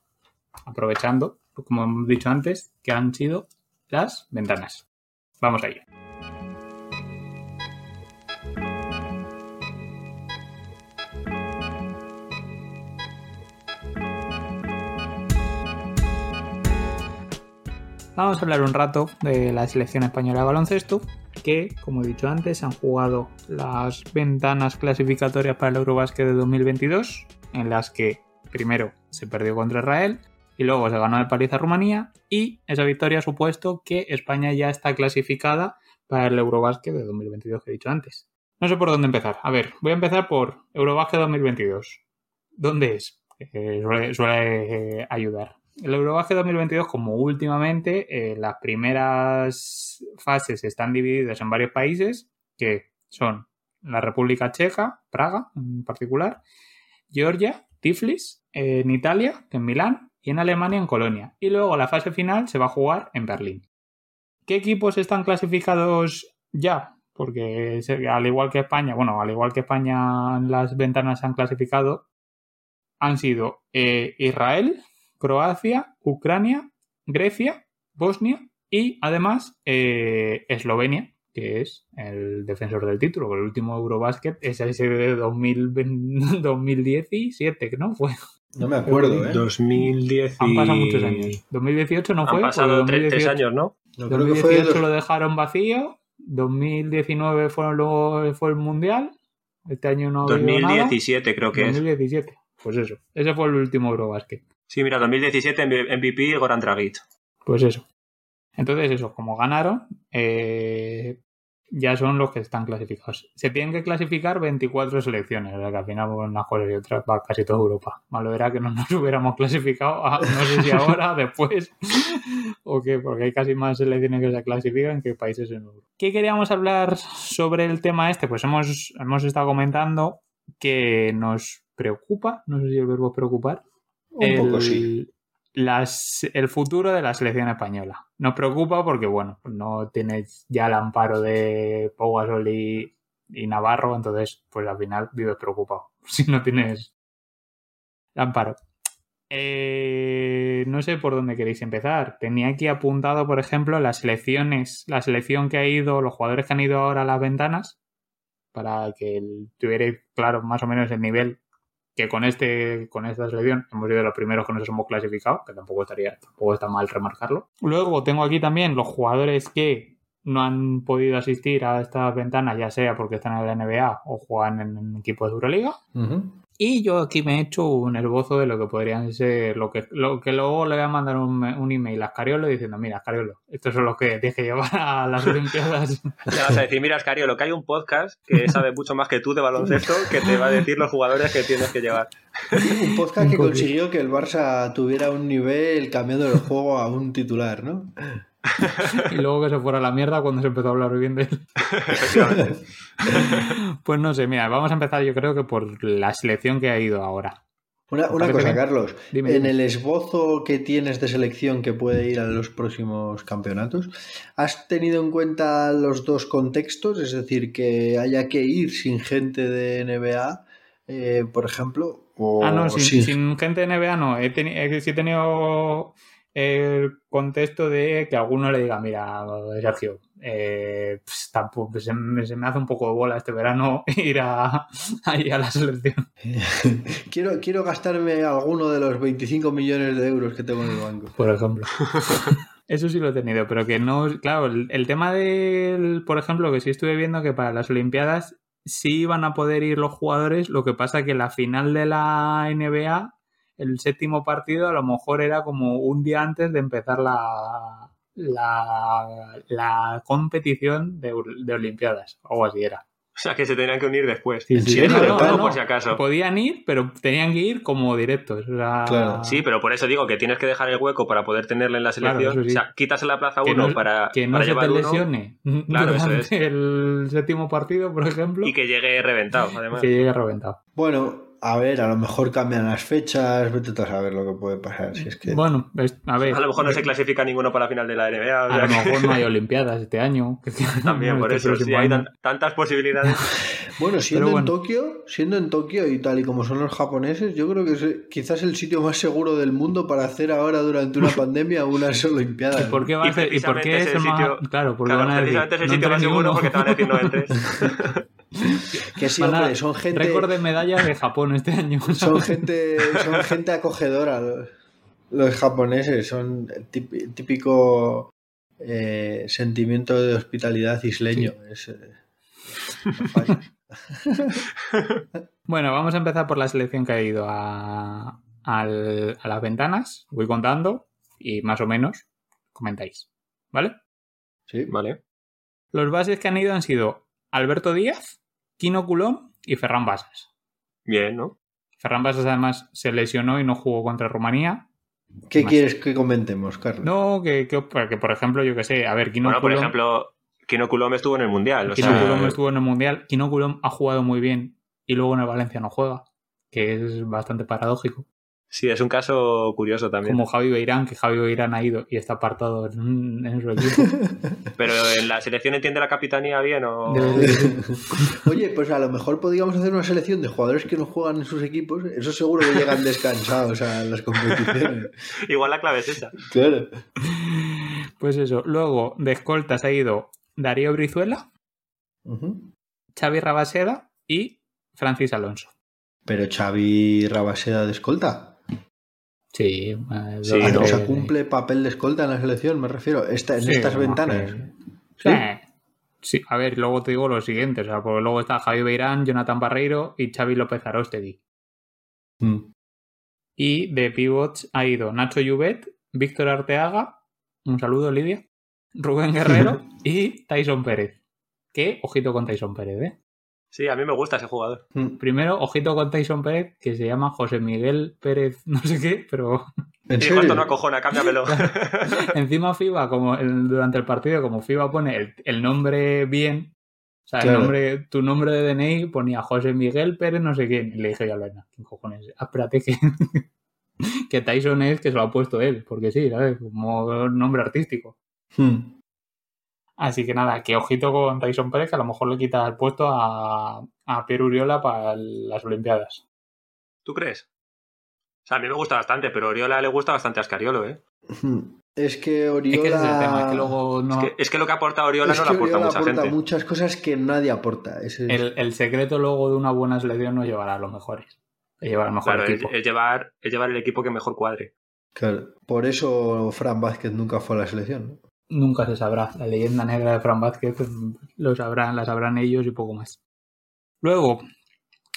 aprovechando, como hemos dicho antes, que han sido las ventanas. Vamos a ello. Vamos a hablar un rato de la selección española de baloncesto, que, como he dicho antes, han jugado las ventanas clasificatorias para el Eurobásquet de 2022, en las que primero se perdió contra Israel y luego se ganó el paliza a Rumanía, y esa victoria ha supuesto que España ya está clasificada para el Eurobásquet de 2022 que he dicho antes. No sé por dónde empezar. A ver, voy a empezar por Eurobásquet 2022. ¿Dónde es? Eh, suele eh, ayudar. El Eurobásquet 2022, como últimamente, eh, las primeras fases están divididas en varios países, que son la República Checa, Praga en particular, Georgia, Tiflis, en Italia, en Milán, y en Alemania, en Colonia. Y luego la fase final se va a jugar en Berlín. ¿Qué equipos están clasificados ya? Porque al igual que España, bueno, al igual que España las ventanas se han clasificado, han sido eh, Israel, Croacia, Ucrania, Grecia, Bosnia y además eh, Eslovenia, que es el defensor del título, el último Eurobasket es ese de 2020 2017, que no fue. No me acuerdo, ¿eh? 2010 y... Han pasado muchos años. 2018 no fue. Han pasado porque tre- tres 2018 años, ¿no? No, creo que fue 2018 lo dejaron vacío. 2019 fue, luego fue el Mundial. Este año no ha habido nada. 2017 creo que es. 2017. Pues eso. Ese fue el último Eurobasket. Sí, mira, 2017 MVP Goran Dragic. Pues eso. Entonces, eso, como ganaron, eh, ya son los que están clasificados. Se tienen que clasificar 24 selecciones, o sea que al final, unas cosas y otras va casi toda Europa. Malo era que no nos hubiéramos clasificado, no sé si ahora, después, o qué, porque hay casi más selecciones que se clasifican que países en Europa. ¿Qué queríamos hablar sobre el tema este? Pues hemos, hemos estado comentando que nos preocupa, no sé si el verbo es preocupar, Un poco sí. las- el futuro de la selección española. Nos preocupa porque, bueno, no tienes ya el amparo de Pau y, y Navarro, entonces, pues al final vives preocupado si no tienes el amparo. Eh, no sé por dónde queréis empezar. Tenía aquí apuntado, por ejemplo, las selecciones, la selección que ha ido, los jugadores que han ido ahora a las ventanas, para que el- tuvierais claro más o menos el nivel que con este con esta selección hemos sido los primeros que nos hemos clasificado, que tampoco estaría tampoco está mal remarcarlo. Luego tengo aquí también los jugadores que no han podido asistir a estas ventanas, ya sea porque están en la NBA o juegan en equipos de Euroliga. Y yo aquí me he hecho un esbozo de lo que podrían ser, lo que, lo que luego le voy a mandar un, un email a Scariolo diciendo, mira, Scariolo, estos son los que tienes que llevar a las Olimpiadas. Le vas a decir, mira, Ascario, lo que hay un podcast que sabe mucho más que tú de baloncesto que te va a decir los jugadores que tienes que llevar. Un podcast que consiguió que el Barça tuviera un nivel cambiando el juego a un titular, ¿no? Y luego que se fuera a la mierda cuando se empezó a hablar bien de él. Pues no sé, mira, vamos a empezar yo creo que por la selección que ha ido ahora. Una, ¿Te una cosa, bien? Carlos. Dime, en dime. el esbozo que tienes de selección que puede ir a los próximos campeonatos, ¿has tenido en cuenta los dos contextos? Es decir, que haya que ir sin gente de NBA, eh, por ejemplo. O Ah, no, sin, sin- sin gente de NBA no. He, teni- he- sí he tenido el contexto de que alguno le diga, mira, Sergio, eh, pues, tampoco, se, me, se, me, hace un poco de bola este verano ir a, ahí a la selección. quiero, quiero gastarme alguno de los 25 millones de euros que tengo en el banco. Por ejemplo. Eso sí lo he tenido, pero que no, claro, el, el, tema del, por ejemplo, que sí estuve viendo que para las Olimpiadas sí iban a poder ir los jugadores, lo que pasa que la final de la NBA, el séptimo partido, a lo mejor era como un día antes de empezar la, la, la competición de, de Olimpiadas, o algo así era. O sea, que se tenían que unir después. Sí, ¿En sí, serio? no, Todo no, por si acaso. Podían ir, pero tenían que ir como directos. O sea, Claro. Sí, pero por eso digo que tienes que dejar el hueco para poder tenerle en la Claro, selección. sí. O sea, quitas en la plaza que uno no, para, que no para se te uno lesione Claro, eso durante es. el séptimo partido, por ejemplo, y que llegue reventado, además. que llegue reventado. Bueno, a ver, a lo mejor cambian las fechas, vete a saber lo que puede pasar. Si es que... Bueno, es- a ver. A lo mejor no se clasifica ninguno para la final de la NBA. o A sea lo que- mejor no hay Olimpiadas este año. También, por Este eso. Sí, hay tantas posibilidades. Bueno, siendo Pero en bueno. Tokio, siendo en Tokio y tal y como son los japoneses, yo creo que es eh, quizás el sitio más seguro del mundo para hacer ahora durante una pandemia unas olimpiadas. ¿Y por qué va a ser? ¿Y por qué precisamente es ese el más- sitio- Claro, porque Claro, van a decir. precisamente es el no sitio más seguro uno. porque te van a decir no entres. Que sí, Van a- hombre, son gente, Récord de medallas de Japón este año. son gente, son gente acogedora. Los, los japoneses son el típico eh, sentimiento de hospitalidad isleño. Es, eh. Bueno, vamos a empezar por la selección que ha ido a, al- a las ventanas. Voy contando y más o menos comentáis. ¿Vale? Sí. Vale. Los bases que han ido han sido Alberto Díaz, Kino Culón y Ferran Basas. Bien, ¿no? Ferran Basas además se lesionó y no jugó contra Rumanía. ¿Qué Más. quieres que comentemos, Carlos? No, que, que- que, por ejemplo, yo que sé, a ver, Kino Bueno, por ejemplo, Kino Coulomb estuvo en el Mundial. O Kino sea, Culón estuvo en el Mundial. Kino Culón ha jugado muy bien y luego en el Valencia no juega, que es bastante paradójico. Sí, es un caso curioso también. Como Javi Beirán, que Javi Beirán ha ido y está apartado en, en su equipo. Pero en la selección entiende la capitanía bien o... Oye, pues a lo mejor podríamos hacer una selección de jugadores que no juegan en sus equipos. Eso seguro que llegan descansados a las competiciones. Igual la clave es esa. Claro. Pues eso. Luego, de escoltas ha ido Darío Brizuela, Ujú. Xavi Rabaseda y Francis Alonso. Pero Xavi Rabaseda de escolta. Sí, eh, Sí, Ah, no, o sea, cumple papel de escolta en la selección, me refiero. Esta, en Sí, estas ventanas. que- ¿Sí? Sí, a ver, luego te digo lo siguiente, o sea, porque luego está Javi Beirán, Jonathan Barreiro y Xavi López Arostegui. Mm. Y de pivots ha ido Nacho Lluvet, Víctor Arteaga, un saludo Lidia, Rubén Guerrero y Tyson Pérez. Que, ojito con Tyson Pérez, ¿eh? Sí, a mí me gusta ese jugador. Mm. Primero, ojito con Tyson Pérez, que se llama José Miguel Pérez, no sé qué, pero ¿En cuánto no acojona, cámbiamelo. encima FIBA, como el- durante el partido, como FIBA pone el, el nombre bien, o sea, Claro. el nombre, tu nombre de DNI ponía José Miguel Pérez, no sé quién, y le dije yo a Lorena, ¿quién cojones? Espérate que, que Tyson es que se lo ha puesto él, porque sí, ¿sabes? Como nombre artístico. Mm. Así que nada, que ojito con Tyson Pérez, que a lo mejor le quita el puesto a, a Pierre Uriola para las Olimpiadas. ¿Tú crees? O sea, a mí me gusta bastante, pero a Oriola le gusta bastante a Scariolo, ¿eh? Es que Es Oriola... que ese es el tema, es que luego no... Es, que, es que lo que aporta Oriola Es no lo aporta Oriola mucha aporta gente. muchas cosas que nadie aporta. Ese es- El, el secreto luego de una buena selección no llevará a los mejores. Es llevar al mejor Claro, es, equipo. es llevar, es llevar el equipo que mejor cuadre. Claro. Por eso Fran Vázquez nunca fue a la selección. ¿no? Nunca se sabrá. La leyenda negra de Fran Vázquez pues, lo sabrán, la sabrán ellos y poco más. Luego,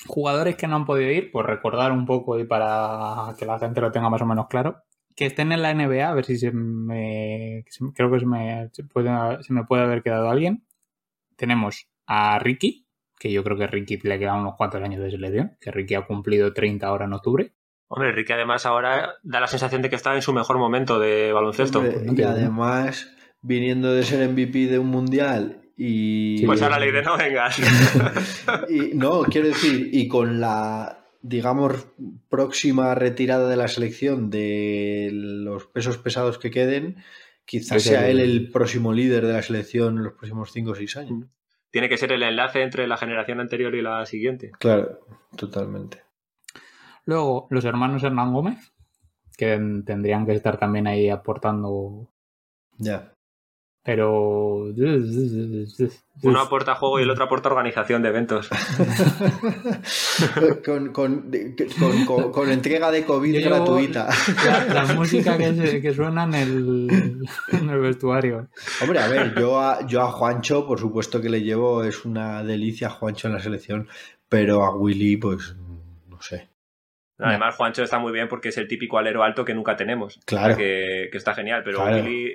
jugadores que no han podido ir, pues recordar un poco y para que la gente lo tenga más o menos claro. Que estén en la NBA, a ver si se me. Creo que se me, se puede, se me puede haber quedado alguien. Tenemos a Ricky, que yo creo que Ricky le quedan unos cuantos años de selección, que Ricky ha cumplido 30 ahora en octubre. Hombre, Ricky además ahora da la sensación de que está en su mejor momento de baloncesto. Hombre, pues y además, viniendo de ser MVP de un mundial y... Pues ahora le dice, no vengas. y no, quiero decir, y con la, digamos, próxima retirada de la selección de los pesos pesados que queden, quizás sí, sea sí. él el próximo líder de la selección en los próximos 5 o 6 años. Tiene que ser el enlace entre la generación anterior y la siguiente. Claro, totalmente. Luego, los hermanos Hernán Gómez, que tendrían que estar también ahí aportando. Ya. Pero. Uno aporta juego y el otro aporta organización de eventos. con, con, con, con, entrega de COVID Yo gratuita. La, la música que, se- que suena en el, en el vestuario. Hombre, a ver, yo a, yo a Juancho, por supuesto que le llevo, es una delicia Juancho en la selección, pero a Willy, pues no sé. Además, Juancho está muy bien porque es el típico alero alto que nunca tenemos. Claro. Que, que está genial, pero Claro. Willy.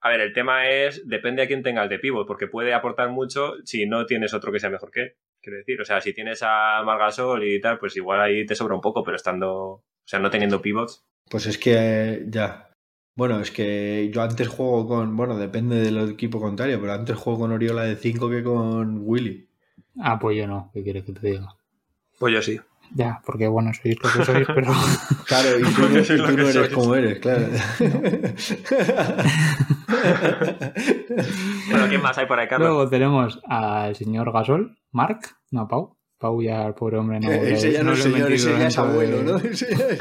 A ver, el tema es, depende a quién tengas de pivot, porque puede aportar mucho si no tienes otro que sea mejor que él. Quiero decir, o sea, si tienes a Margasol y tal, pues igual ahí te sobra un poco, pero estando, o sea, no teniendo pivots. Pues es que ya. Bueno, es que yo antes juego con. Bueno, depende del equipo contrario, pero antes juego con Oriola de 5 que con Willy. Ah, pues yo no, ¿qué quieres que te diga? Pues yo sí. Ya, porque bueno, sois lo que sois, pero. Claro, y tú, no- tú no eres sois. como eres, claro. Bueno, ¿quién más hay por ahí, Carlos? Luego tenemos al señor Gasol, Mark, no Pau. Pau ya, el pobre hombre, no. ese ya no, he señor, ese ya es abuelo, ¿no? Ese ya es-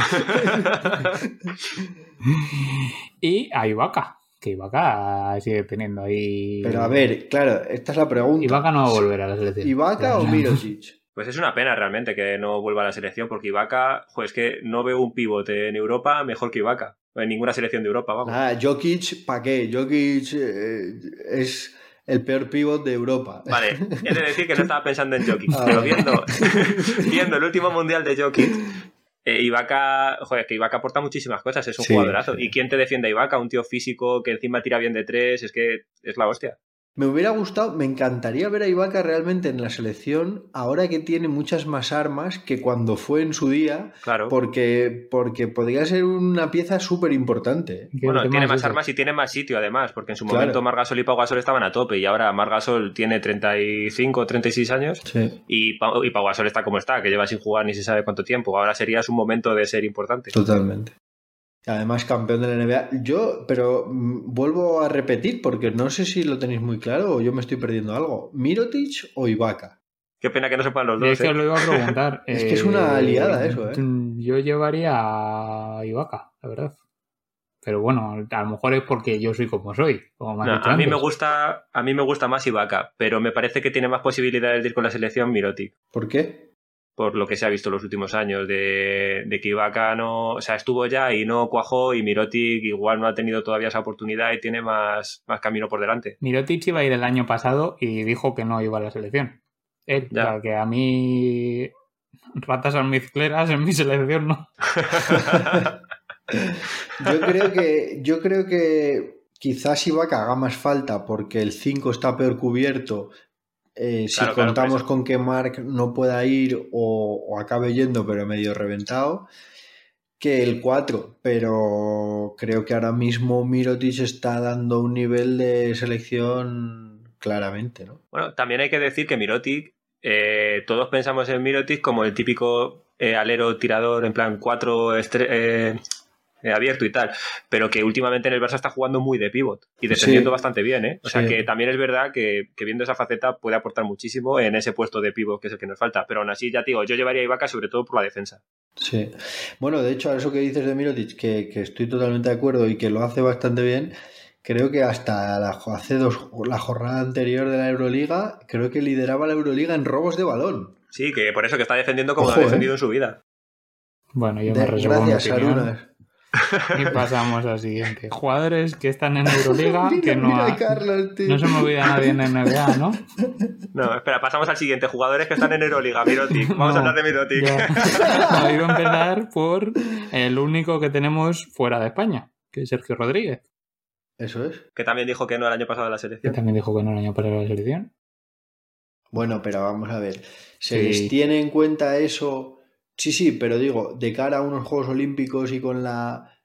Y a Ibaka, que Ibaka sigue teniendo ahí. Pero a ver, claro, esta es la pregunta. Ibaka no va a volver a la selección. ¿Ibaka o Mirotic? Pues es una pena realmente que no vuelva a la selección, porque Ibaka, pues es que no veo un pivote en Europa mejor que Ibaka. En ninguna selección de Europa, vamos. Nada, Jokic, ¿para qué? Jokic eh, es el peor pivot de Europa. Vale, he de decir que no estaba pensando en Jokic, Ah. pero viendo, viendo el último mundial de Jokic, eh, Ibaka, joder, que Ibaka aporta muchísimas cosas, es un Sí, jugadorazo. sí. ¿Y quién te defiende a Ibaka? Un tío físico que encima tira bien de tres, es que es la hostia. Me hubiera gustado, me encantaría ver a Ibaka realmente en la selección ahora que tiene muchas más armas que cuando fue en su día, Claro. porque, porque podría ser una pieza súper importante. Bueno, tiene más armas y tiene más sitio además, porque en su Claro. momento Margasol y Pau Gasol estaban a tope y ahora Margasol tiene 35, 36 años Sí, y, Pau, y Pau Gasol está como está, que lleva sin jugar ni se sabe cuánto tiempo. Ahora sería su momento de ser importante. totalmente. Además, campeón de la NBA. Yo, pero mm, vuelvo a repetir porque no sé si lo tenéis muy claro o yo me estoy perdiendo algo. ¿Mirotic o Ibaka? Qué pena que no sepan los dos. es que ¿eh? os lo iba a preguntar. Es que es una liada eso, ¿eh? Yo llevaría a Ibaka, la verdad. Pero bueno, a lo mejor es porque yo soy como soy. Como me has No, dicho a mí me gusta, a mí me gusta más Ibaka, pero me parece que tiene más posibilidades de ir con la selección Mirotic. ¿Por qué? Por lo que se ha visto los últimos años, de, de que Ibaka no, o sea, estuvo ya y no cuajó y Mirotic igual no ha tenido todavía esa oportunidad y tiene más, más camino por delante. Mirotic iba a ir el año pasado y dijo que no iba a la selección. Él, Ya. o sea, que a mí ratas almizcleras en mi selección no. Yo creo que, yo creo que quizás Ibaka haga más falta porque el 5 está peor cubierto. Eh, si Claro, contamos con que Mark no pueda ir o, o acabe yendo, pero medio reventado, que el 4. Pero creo que ahora mismo Mirotic está dando un nivel de selección claramente, ¿no? Bueno, también hay que decir que Mirotic, eh, todos pensamos en Mirotic como el típico eh, alero tirador en plan 4 abierto y tal, pero que últimamente en el Barça está jugando muy de pivot y defendiendo Sí. bastante bien, ¿eh? O sea que también es verdad que, que viendo esa faceta puede aportar muchísimo en ese puesto de pivot que es el que nos falta, pero aún así ya te digo, yo llevaría a Ibaka sobre todo por la defensa. Sí. Bueno, de hecho, a eso que dices de Mirotic, que, que estoy totalmente de acuerdo y que lo hace bastante bien, creo que hasta la, hace dos, la jornada anterior de la Euroliga, creo que lideraba la Euroliga en robos de balón. Sí, que por eso que está defendiendo como Ojo, no ha ¿eh? defendido en su vida. Bueno, yo De- me reservo mi gracias, opinión Arunas. Y pasamos al siguiente. Jugadores que están en Euroliga, Mira, que no, mira, ha- Carlos, no se me olvida nadie en NBA, ¿no? No, espera, pasamos al siguiente. Jugadores que están en Euroliga, Mirotic. Vamos a hablar de Mirotic. No, iba a empezar por el único que tenemos fuera de España, que es Sergio Rodríguez, Eso es. que también dijo que no el año pasado de la que selección. también dijo que no el año pasado de la selección. Bueno, pero vamos a ver. ¿Se Sí. les tiene en cuenta eso? Sí, sí, pero digo, de cara a unos Juegos Olímpicos y con la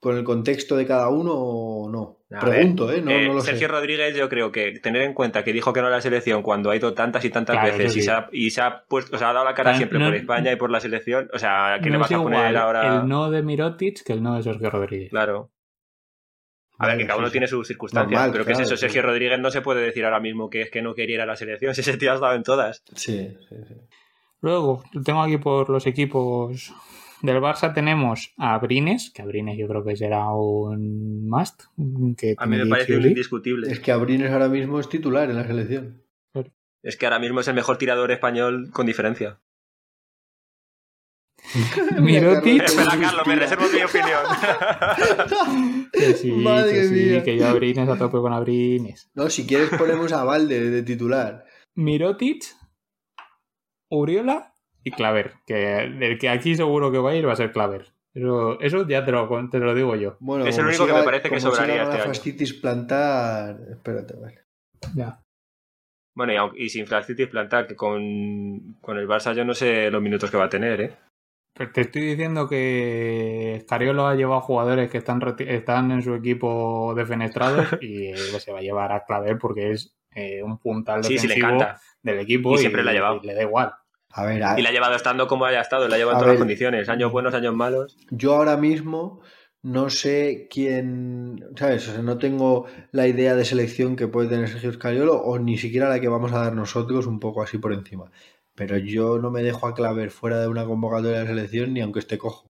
con el contexto de cada uno o no. A Pregunto, ver, ¿eh? No, eh, no lo Sergio sé. Rodríguez, yo creo que tener en cuenta que dijo que no a la selección cuando ha ido tantas y tantas Claro, veces y, se ha, y se ha puesto, o sea, ha dado la cara Claro, siempre no- por España y por la selección. O sea, ¿qué no le vas es a poner igual ahora? el no de Mirotic que el no de Sergio Rodríguez. Claro. A ver, que cada uno sí. tiene sus circunstancias. Normal, pero ¿qué es claro, eso? sí. Sergio Rodríguez no se puede decir ahora mismo que es que no quería ir a la selección. Si ese tío ha estado en todas. Sí, sí, sí. Luego, tengo aquí por los equipos del Barça tenemos a Brines, que a Brines yo creo que será un must. Que A mí me parece un indiscutible. Es que Abrines ahora mismo es titular en la selección. Es que ahora mismo es el mejor tirador español con diferencia. Mirotic. Espera, Carlos, me reservo mi opinión. Que sí, Madre que sí, que yo a Brines a tope con Abrines. No, si quieres ponemos a Valde de titular. Mirotic, Uriola y Claver. Que el que aquí seguro que va a ir va a ser Claver. Eso, eso ya te lo, te lo digo yo. Bueno, Es el único que me parece que sobraría siga con este la año. fascitis plantar. Espérate, vale. Ya. Bueno, y, sin Flacitis plantar, que con, con el Barça yo no sé los minutos que va a tener, ¿eh? Pero te estoy diciendo que Scariolo ha llevado jugadores que están, están en su equipo defenestrados y eh, se va a llevar a Claver porque es eh, un puntal Sí, sí, le defensivo encanta. del equipo Y siempre la ha llevado. y le da igual. A ver, a- Y la ha llevado estando como haya estado, la ha llevado en todas ver. las condiciones. Años buenos, años malos. yo ahora mismo no sé quién, ¿sabes? O sea, no tengo la idea de selección que puede tener Sergio Scariolo o ni siquiera la que vamos a dar nosotros un poco así por encima. Pero yo no me dejo a Claver fuera de una convocatoria de selección ni aunque esté cojo.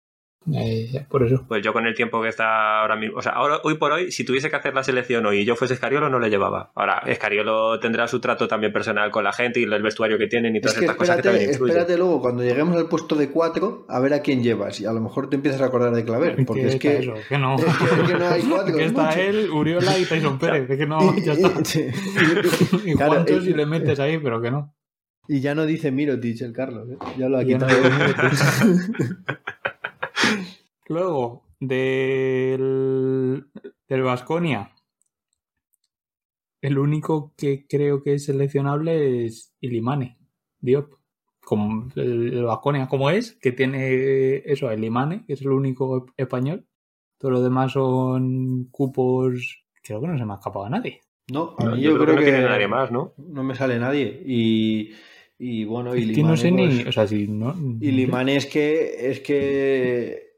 Eh, por eso. Pues yo con el tiempo que está ahora mismo, o sea, ahora, hoy por hoy, si tuviese que hacer la selección hoy y yo fuese Escariolo, no le llevaba. Ahora, Escariolo tendrá su trato también personal con la gente y el vestuario que tienen y Es todas que estas cosas que también espérate, influyen. espérate luego cuando lleguemos al puesto de cuatro a ver a quién llevas y a lo mejor te empiezas a acordar de Claver. Porque es que, eso, que no. es que, es no hay cuatro. que está él, Uriola y Tyson Pérez. Es que no, ya está. Y Claro, es- si le metes ahí, pero que no. Y ya no dice Mirotic el Carlos, ¿eh? ya lo ha Ya no quitado. Luego, del, del Vasconia. El único que creo que es seleccionable es Ilimane, Diop. Como el Vasconia, como es, que tiene eso, el Ilimane, que es el único español. Todos los demás son cupos. Creo que no se me ha escapado a nadie. No, a No, mí yo, creo, que no tiene nadie no más, ¿no? me sale nadie. Y, y bueno, y Es que no sé ni. pues, O sea, si no. y Limane es que es que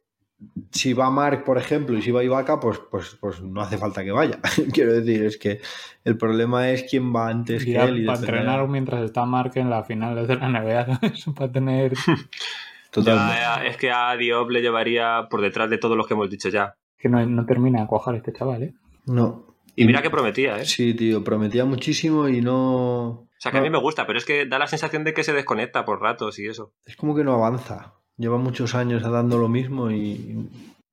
si va Marc, por ejemplo, y si va Ibaka, pues, pues, pues no hace falta que vaya. Quiero decir, es que el problema es quién va antes que él. Y para entrenar mientras está Mark en la final de la NBA, para tener. Totalmente. Ya, es que a Diop le llevaría por detrás de todos los que hemos dicho ya. Que no, no termina de cuajar este chaval, ¿eh? No. Y mira que prometía, ¿eh? Sí, tío, prometía muchísimo y no. O sea, que a mí me gusta, pero es que da la sensación de que se desconecta por ratos y eso. Es como que no avanza. Lleva muchos años dando lo mismo y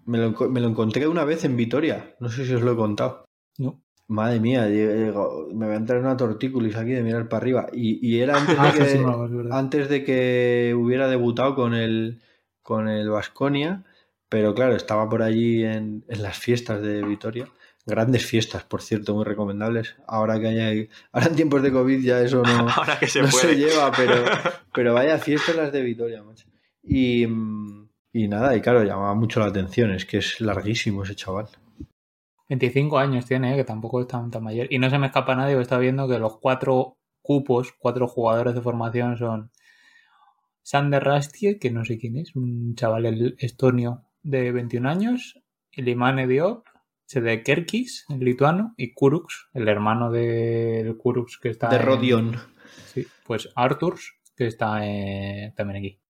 me lo, me lo encontré una vez en Vitoria. No sé si os lo he contado. No. Madre mía, llego- me voy a entrar en una tortícolis aquí de mirar para arriba. Y, y era antes Ah, de, que, antes de que hubiera debutado con el con el Vasconia, pero claro, estaba por allí en, en las fiestas de Vitoria. Grandes fiestas, por cierto, muy recomendables. Ahora que hay, ahora en tiempos de COVID ya eso no, Ahora que se no puede. se lleva, pero, pero vaya fiestas las de Vitoria, macho. Y, mm, y nada, y claro, llamaba mucho la atención, es que es larguísimo ese chaval. 25 años tiene, ¿eh? que tampoco es tan, tan mayor. Y no se me escapa nadie, que está viendo que los cuatro cupos, cuatro jugadores de formación son Sander Rastie, que no sé quién es, un chaval estonio de 21 años, Ilimane Diop, de Kerkis, el lituano, y Kuruks, el hermano del Kuruks que está De en- Rodion. Sí, pues Arthurs, que está eh, también aquí.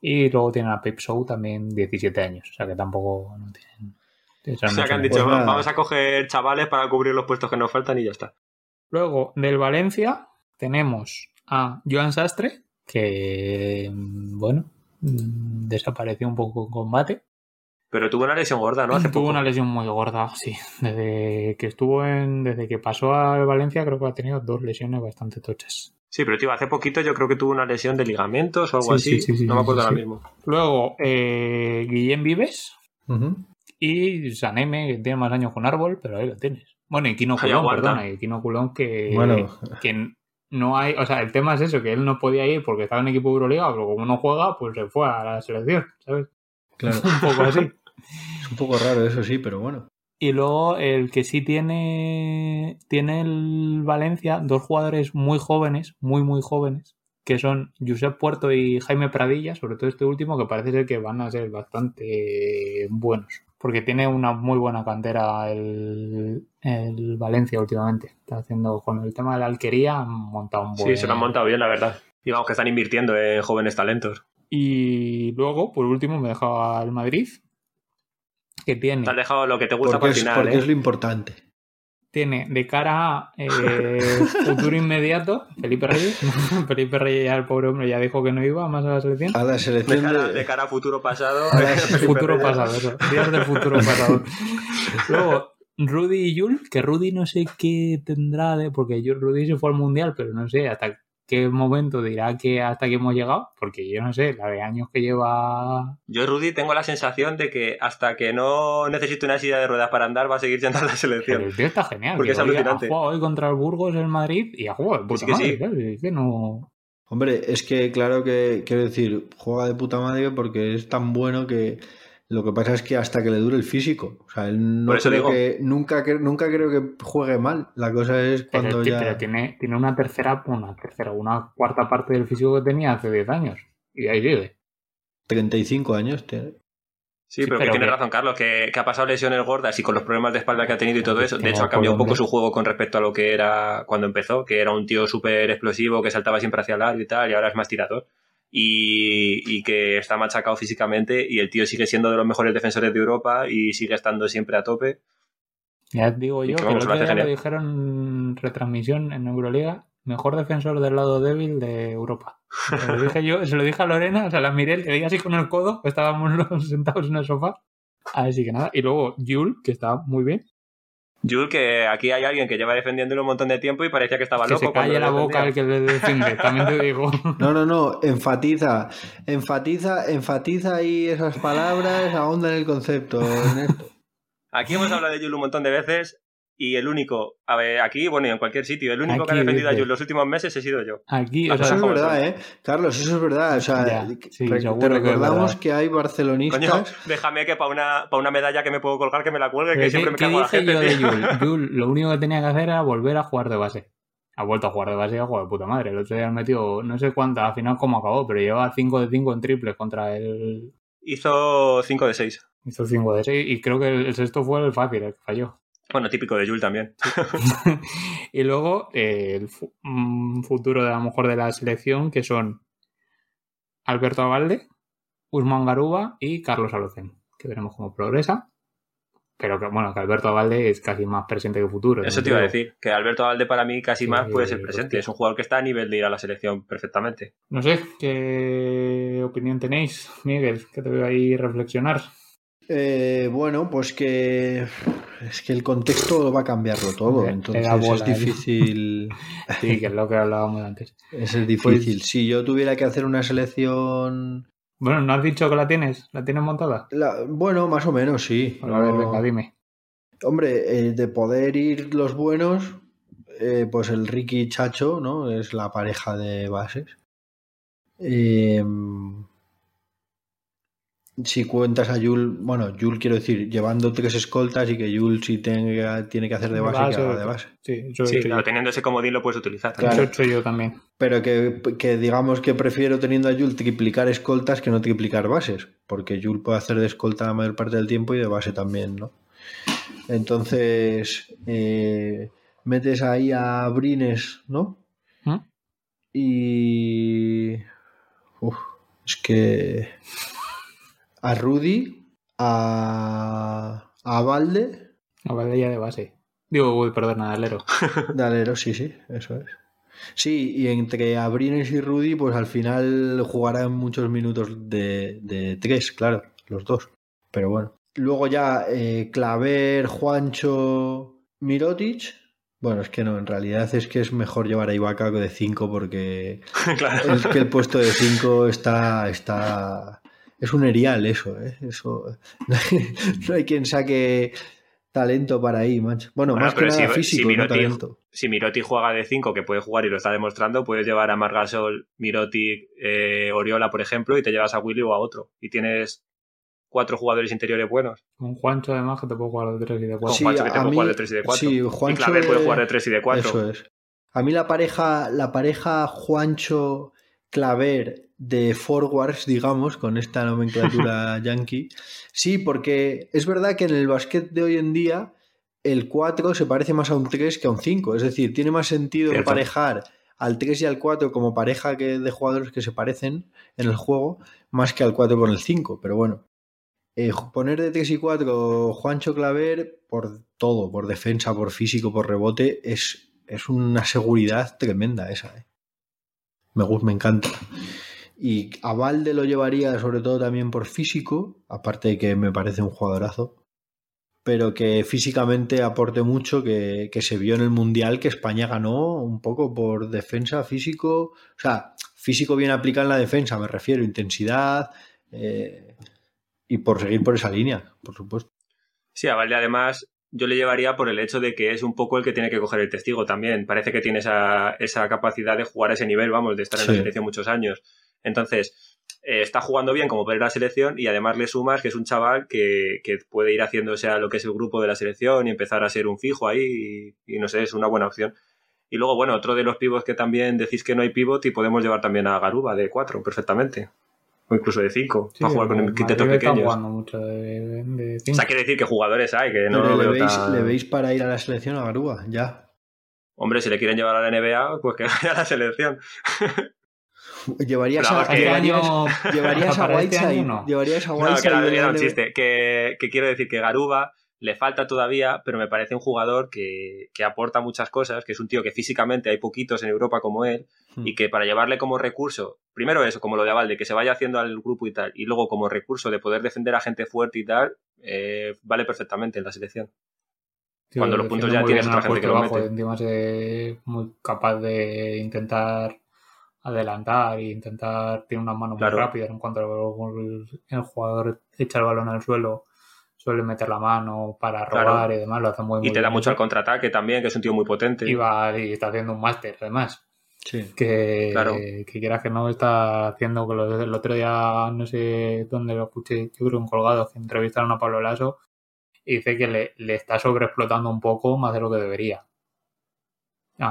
Y luego tienen a Pep Show también 17 años, o sea que tampoco no tienen. O sea, que han Pues dicho, nada. vamos a coger chavales para cubrir los puestos que nos faltan y ya está. Luego, del Valencia, tenemos a Joan Sastre, que, bueno, desapareció un poco en combate. Pero tuvo una lesión gorda, ¿no? Hace Tuvo poco. una lesión muy gorda, sí. Desde que estuvo en. Desde que pasó al Valencia, creo que ha tenido dos lesiones bastante tochas. Sí, pero tío, hace poquito yo creo que tuvo una lesión de ligamentos o algo Sí, sí, así. sí, sí, no me acuerdo sí, ahora sí. mismo. Luego, eh, Guillem Vives y Saneme, que tiene más años con Árbol, pero ahí lo tienes. Bueno, y Kino Culón, perdona, y Kino Culón que. Bueno. que no hay, o sea, el tema es eso, que él no podía ir porque estaba en equipo de Euroliga, pero como no juega, pues se fue a la selección, ¿sabes? Claro. Un poco así. Es un poco raro eso sí, pero bueno. Y luego el que sí tiene, tiene el Valencia, dos jugadores muy jóvenes, muy, muy jóvenes, que son Josep Puerto y Jaime Pradilla, sobre todo este último, que parece ser que van a ser bastante buenos. Porque tiene una muy buena cantera el, el Valencia últimamente. Está haciendo con el tema de la alquería, han montado un buen... Sí, se lo han montado bien, la verdad. Y vamos, que están invirtiendo en jóvenes talentos. Y luego, por último, me he dejado al Madrid, que tiene... Te has dejado lo que te gusta Porque, para el es, final, porque ¿eh? es lo importante. tiene de cara a eh, futuro inmediato Felipe Reyes. Felipe Reyes ya el pobre hombre ya dijo que no iba más a la selección. A la De cara, de- de cara a futuro pasado. Futuro pasado, eso. Días del futuro pasado. Luego, Rudy y Jules, que Rudy no sé qué tendrá de. Porque yo, Rudy se fue al mundial, pero no sé hasta qué momento dirá que hasta aquí hemos llegado. Porque yo no sé, la de años que lleva. Yo, Rudy, tengo la sensación de que hasta que no necesite una silla de ruedas para andar, va a seguir yendo a la Pero selección. el tío está genial. Porque que es alucinante. Ha jugado hoy contra el Burgos en Madrid y ha jugado de puta Es que madre, sí. Es que no. Hombre, es que claro que quiero decir, juega de puta madre porque es tan bueno que lo que pasa es que hasta que le dure el físico. O sea, él no Por eso creo digo. que nunca, cre- nunca creo que juegue mal. La cosa es Pero, cuando ti- ya. pero tiene, tiene una tercera, una tercera, una cuarta parte del físico que tenía hace 10 años. Y ahí sigue. 35 años tiene. Sí, Sí, pero, pero que tiene que- razón, Carlos, que, que ha pasado lesiones gordas y con los problemas de espalda que ha tenido y todo eso. De hecho, ha cambiado un poco su juego con respecto a lo que era cuando empezó, que era un tío súper explosivo, que saltaba siempre hacia el lado y tal, y ahora es más tirador. Y, y que está machacado físicamente y el tío sigue siendo de los mejores defensores de Europa y sigue estando siempre a tope. Ya digo yo que que, vamos, el lo lo genial. dijeron en retransmisión en Euroliga, mejor defensor del lado débil de Europa. Se lo dije yo, se lo dije a Lorena, o sea, la miré, le di así con el codo, estábamos sentados en el sofá. Así que nada. Y luego Yul, que está muy bien. Jules, que aquí hay alguien que lleva defendiéndolo un montón de tiempo y parecía que estaba Que loco. se calle la boca el que le defiende, también te digo. No, no, no, enfatiza, enfatiza, enfatiza ahí esas palabras, ahonda en el concepto, Ernesto. Aquí hemos hablado de Jules un montón de veces y el único, a ver, aquí, bueno, y en cualquier sitio, el único que ha Aquí defendido a. Jules los últimos meses he sido yo. Aquí, o sea, Eso es verdad. ¿eh? Carlos, eso es verdad. O sea, Ya, sí, re- te que es recordamos verdad. que hay barcelonistas. Coño, déjame que para una, pa' una medalla que me puedo colgar que me la cuelgue, Pero que ¿qué- siempre me qué cago a la dije gente. yo de. Yul? Yul lo único que tenía que hacer era volver a jugar de base. Ha vuelto a jugar de base y ha jugado de puta madre. El otro día ha metido, no sé cuántas, al final cómo acabó, pero lleva 5 de 5 en triples contra el. Hizo 5 de 6. Hizo 5 de 6 y creo que el sexto fue el fácil, el que falló. Bueno, típico de Jules también. y luego eh, el fu- mm, futuro de a lo mejor de la selección, que son Alberto Avalde, Usman Garuba y Carlos Alocen, que veremos cómo progresa. Pero que bueno, que Alberto Avalde es casi más presente que futuro. Eso te iba a decir, que Alberto Valde para mí casi Sí, más puede ser hostia. presente. Es un jugador que está a nivel de ir a la selección perfectamente. No sé, ¿qué opinión tenéis, Miguel? Que te veo ahí reflexionar. Eh, bueno, pues que es que el contexto va a cambiarlo todo, entonces bola, es ¿eh? difícil. Sí, que es lo que hablábamos antes. Es difícil. Si yo tuviera que hacer una selección, Bueno, ¿no has dicho que la tienes? ¿La tienes montada? la- bueno, más o menos sí. Bueno, a ver, venga, dime. Hombre, eh, de poder ir los buenos, eh, pues el Ricky Chacho, ¿no? Es la pareja de bases. Eh, si cuentas a Yul, bueno, Yul quiero decir, llevando tres escoltas y que Yul si tenga, tiene que hacer de base, que Base, haga de base. Sí, eso Sí, claro, yo. teniendo ese comodín lo puedes utilizar. Claro. Eso he hecho yo también. Pero que, que digamos que prefiero teniendo a Yul triplicar escoltas que no triplicar bases, porque Yul puede hacer de escolta la mayor parte del tiempo y de base también, ¿no? Entonces, eh, metes ahí a Brines, ¿no? ¿Mm? Y... Uf, es que... A Rudy, a... A Valde, La batalla de base. Digo, uy, perdona, alero. de alero, sí, sí, eso es. Sí, y entre Abrines y Rudy, pues al final jugarán muchos minutos de, de tres, claro, los dos. Pero bueno. Luego ya eh, Claver, Juancho, Mirotic. Bueno, es que no, en realidad es que es mejor llevar a Ibaka de 5 porque claro. es que el puesto de 5 está, está... Es un erial eso, ¿eh? Eso... No hay quien saque talento para ahí, macho. Bueno, Bueno, más que pero nada si- físico, si no talento. Si Miroti juega de 5, que puede jugar y lo está demostrando, puedes llevar a Margasol, Miroti, eh, Oriola, por ejemplo, y te llevas a Willy o a otro. Y tienes cuatro jugadores interiores buenos. Con Juancho, además, que te puedo jugar de 3 y de 4. Con Sí, Juancho, que te a puede mí- jugar de 3 y de 4. sí, y Juancho Claver puede de- jugar de 3 y de 4. Eso es. A mí la pareja, la pareja Juancho Claver de forwards, digamos, con esta nomenclatura yankee. Sí, porque es verdad que en el básquet de hoy en día el 4 se parece más a un 3 que a un 5. Es decir, tiene más sentido Cierto. emparejar al 3 y al 4 como pareja que, de jugadores que se parecen en el juego, más que al 4 con el 5. Pero bueno, eh, poner de 3 y 4 Juancho Claver por todo, por defensa, por físico, por rebote, es, es una seguridad tremenda esa. ¿eh? Me, gusta, me encanta. Y a Valde lo llevaría sobre todo también por físico, aparte de que me parece un jugadorazo pero que físicamente aporte mucho, que, se vio en el Mundial que España ganó un poco por defensa, físico, o sea, físico bien aplicado en la defensa, me refiero, intensidad eh, y por seguir por esa línea, por supuesto. Sí, a Valde además yo le llevaría por el hecho de que es un poco el que tiene que coger el testigo también. Parece que tiene esa, esa capacidad de jugar a ese nivel, vamos, de estar en la selección muchos años. Entonces, eh, está jugando bien como para la selección y además le sumas que es un chaval que, puede ir haciéndose a lo que es el grupo de la selección y empezar a ser un fijo ahí y, no sé, es una buena opción. Y luego, bueno, otro de los pivots que también decís que no hay pivot y podemos llevar también a Garuba de 4 perfectamente. O incluso de 5, para jugar con el quinteto pequeños. Mucho de, o sea, quiere decir que jugadores hay, que no le, veis, ¿Le veis para ir a la selección a Garuba? Ya. Hombre, si le quieren llevar a la NBA, pues que vaya a la selección. Llevarías a, este año, llevarías a Whiteside. no. Llevarías a Whiteside. No, que era un chiste. Que, quiero decir que Garuba le falta todavía, pero me parece un jugador que, aporta muchas cosas, que es un tío que físicamente hay poquitos en Europa como él, hmm. y que para llevarle como recurso, primero eso, como lo de Avalde, que se vaya haciendo al grupo y tal, y luego como recurso de poder defender a gente fuerte y tal, eh, vale perfectamente en la selección. Cuando los puntos ya tienes otra gente que lo mete. Es muy capaz de intentar adelantar e intentar tiene unas manos muy rápidas en cuanto el jugador echa el balón al suelo suele meter la mano para robar y demás lo hace muy, y te da mucho al contraataque también que es un tío muy potente. Y va y está haciendo un máster además. Sí. que, que quieras que no está haciendo que el otro día no sé dónde lo escuché yo creo en colgado que entrevistaron a Pablo Lasso y dice que le, le está sobreexplotando un poco más de lo que debería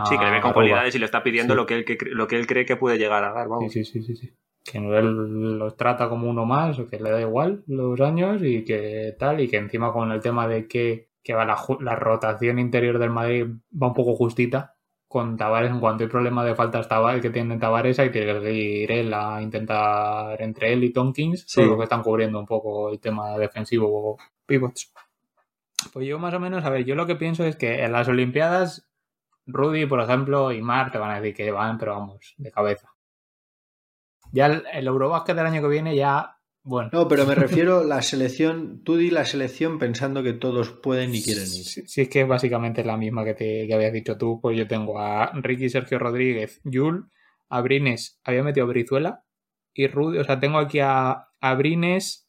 sí, que le ve con cualidades y le está pidiendo lo, que él, lo que él cree que puede llegar a dar, vamos. Sí, sí, sí, sí. Que él los trata como uno más, o que le da igual los años y que tal, y que encima con el tema de que, va la, rotación interior del Madrid va un poco justita con Tavares en cuanto hay problema de faltas Tavares que tiene Tavares hay que ir él a intentar entre él y Tonkins sí. que están cubriendo un poco el tema defensivo pivots pues yo más o menos a ver yo lo que pienso es que en las Olimpiadas Rudy, por ejemplo, y Mark te van a decir que van, pero vamos, de cabeza. Ya el, el Eurobasket del año que viene ya, bueno. No, pero me refiero a la selección, tú di la selección pensando que todos pueden y quieren ir. Si, es que básicamente es la misma que, te, que habías dicho tú, pues yo tengo a Ricky Sergio Rodríguez, Yul, a Brines, había metido a Brizuela y Rudy, o sea, tengo aquí a, a Brines,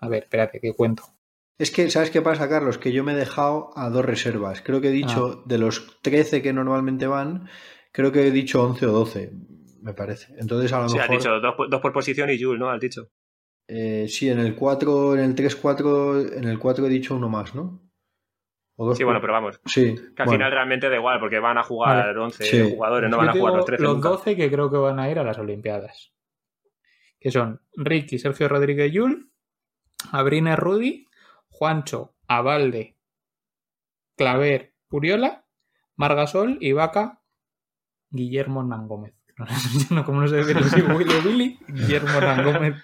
a ver, espérate, que cuento. Es que, ¿sabes qué pasa, Carlos? Que yo me he dejado a dos reservas. Creo que he dicho, ah. de los 13 que normalmente van, creo que he dicho 11 o 12, me parece. Entonces, a lo sí, mejor... has dicho dos, por posición y Jules, ¿no? Has dicho. Eh, sí, en el 4, en el 3-4, en el 4 he dicho uno más, ¿no? sí, bueno, pero vamos. Sí. Que al final realmente da igual, porque van a jugar 11 jugadores, no van a jugar los 13. Los 12 que creo que van a ir a las Olimpiadas. Que son Ricky, Sergio Rodríguez Yul, Abrina Rudy, Juancho, Abalde, Claver, Puriola, Margasol y Vaca, Guillermo Hernán Gómez. No, como no sé decirlo Willy Willy, Guillermo Hernán Gómez.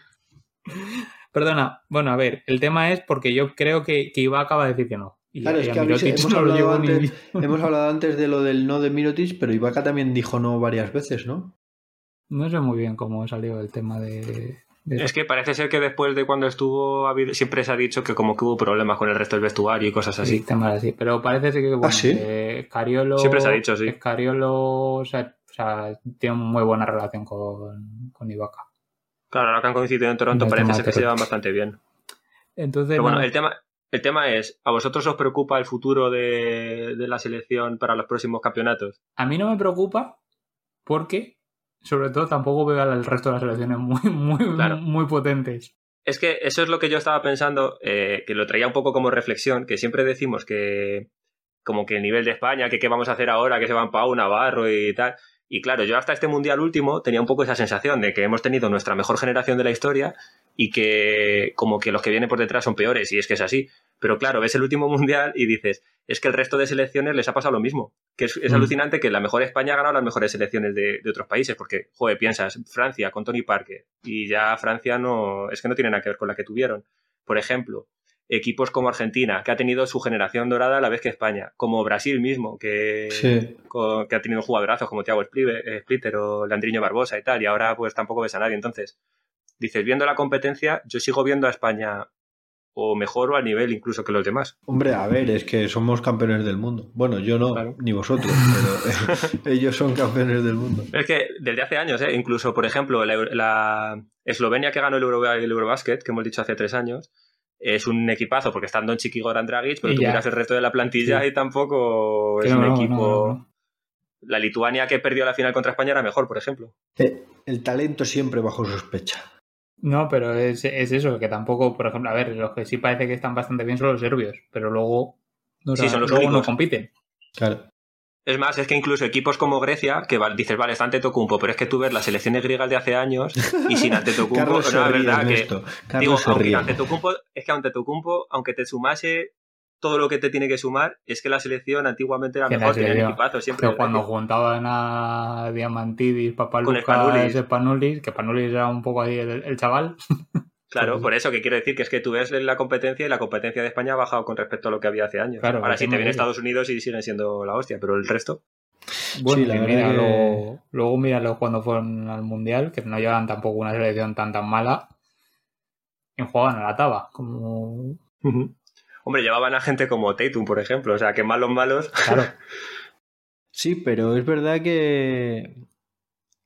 Perdona, bueno, a ver, el tema es porque yo creo que, que Ibaka va a decir que no. claro, es que hemos, hablado antes, hemos hablado antes de lo del no de Mirotic, pero Ibaka también dijo no varias veces, ¿no? No sé muy bien cómo salió el tema de, es que parece ser que después de cuando estuvo siempre se ha dicho que como que hubo problemas con el resto del vestuario y cosas así. Sí, Pero parece ser que bueno, ¿Ah, Cariolo, siempre se ha dicho, sí. Cariolo o sea, tiene muy buena relación con, con Ibaka. Claro, ahora que han coincidido en Toronto parece ser que se llevan bastante bien. Entonces, Pero bueno, el tema, el tema es, ¿a vosotros os preocupa el futuro de, de la selección para los próximos campeonatos? A mí no me preocupa porque sobre todo tampoco veo al resto de las selecciones muy, muy, muy potentes. Es que eso es lo que yo estaba pensando, eh, que lo traía un poco como reflexión, que siempre decimos que como que el nivel de España, que qué vamos a hacer ahora, que se van Pau, Navarro y tal. Y claro, yo hasta este mundial último tenía un poco esa sensación de que hemos tenido nuestra mejor generación de la historia y que como que los que vienen por detrás son peores, y es que es así. Pero claro, ves el último mundial y dices, es que el resto de selecciones les ha pasado lo mismo. Que es, es Mm. alucinante que la mejor España ha ganado las mejores selecciones de, de otros países, porque, joder, piensas, Francia con Tony Parker, y ya Francia no, es que no tiene nada que ver con la que tuvieron. Por ejemplo, equipos como Argentina, que ha tenido su generación dorada a la vez que España, como Brasil mismo, que, Sí. co- que ha tenido jugadorazos como Thiago eh, Splitter o Leandriño Barbosa y tal, y ahora pues tampoco ves a nadie. Entonces, dices, viendo la competencia, yo sigo viendo a España o mejor o a nivel incluso que los demás. Hombre, a ver, es que somos campeones del mundo. Bueno, yo no, Claro. ni vosotros, pero ellos son campeones del mundo. Es que desde hace años, ¿eh? incluso, por ejemplo, la, la Eslovenia que ganó el, Euro, el Eurobasket, que hemos dicho hace tres años, es un equipazo porque están Doncic y Goran Dragic, pero Y tú ya. miras el resto de la plantilla Sí. y tampoco Que es no, un no, equipo... no, no. La Lituania que perdió la final contra España era mejor, por ejemplo. Eh, El talento siempre bajo sospecha. No, pero es, es eso, que tampoco, por ejemplo, a ver, los que sí parece que están bastante bien son los serbios, pero luego no, Sí, son los luego no compiten. Claro. Es más, es que incluso equipos como Grecia, que va- dices, vale, está Antetokounmpo, pero es que tú ves las selecciones griegas de hace años y sin Antetokounmpo, Carlos se no, es ríe, verdad que Digo, se aunque. Antetokounmpo, es que Antetokounmpo, aunque te sumase todo lo que te tiene que sumar, es que la selección antiguamente era mejor, tenían selección, equipazo siempre. Que cuando juntaban a Diamantidis, Papalucas, Spanulis. Spanulis, que Panulis era un poco ahí el, el chaval. Claro, por eso que quiero decir que es que tú ves la competencia y la competencia de España ha bajado con respecto a lo que había hace años. Claro, Ahora sí te viene. Estados Unidos y siguen siendo la hostia, pero el resto. Bueno, Sí, la mira, que- luego, luego míralo cuando fueron al Mundial, que no llevan tampoco una selección tan tan mala, y juegan a la taba, como... Hombre, llevaban a gente como Tatum, por ejemplo. O sea, que malos malos. Claro, Sí, pero es verdad que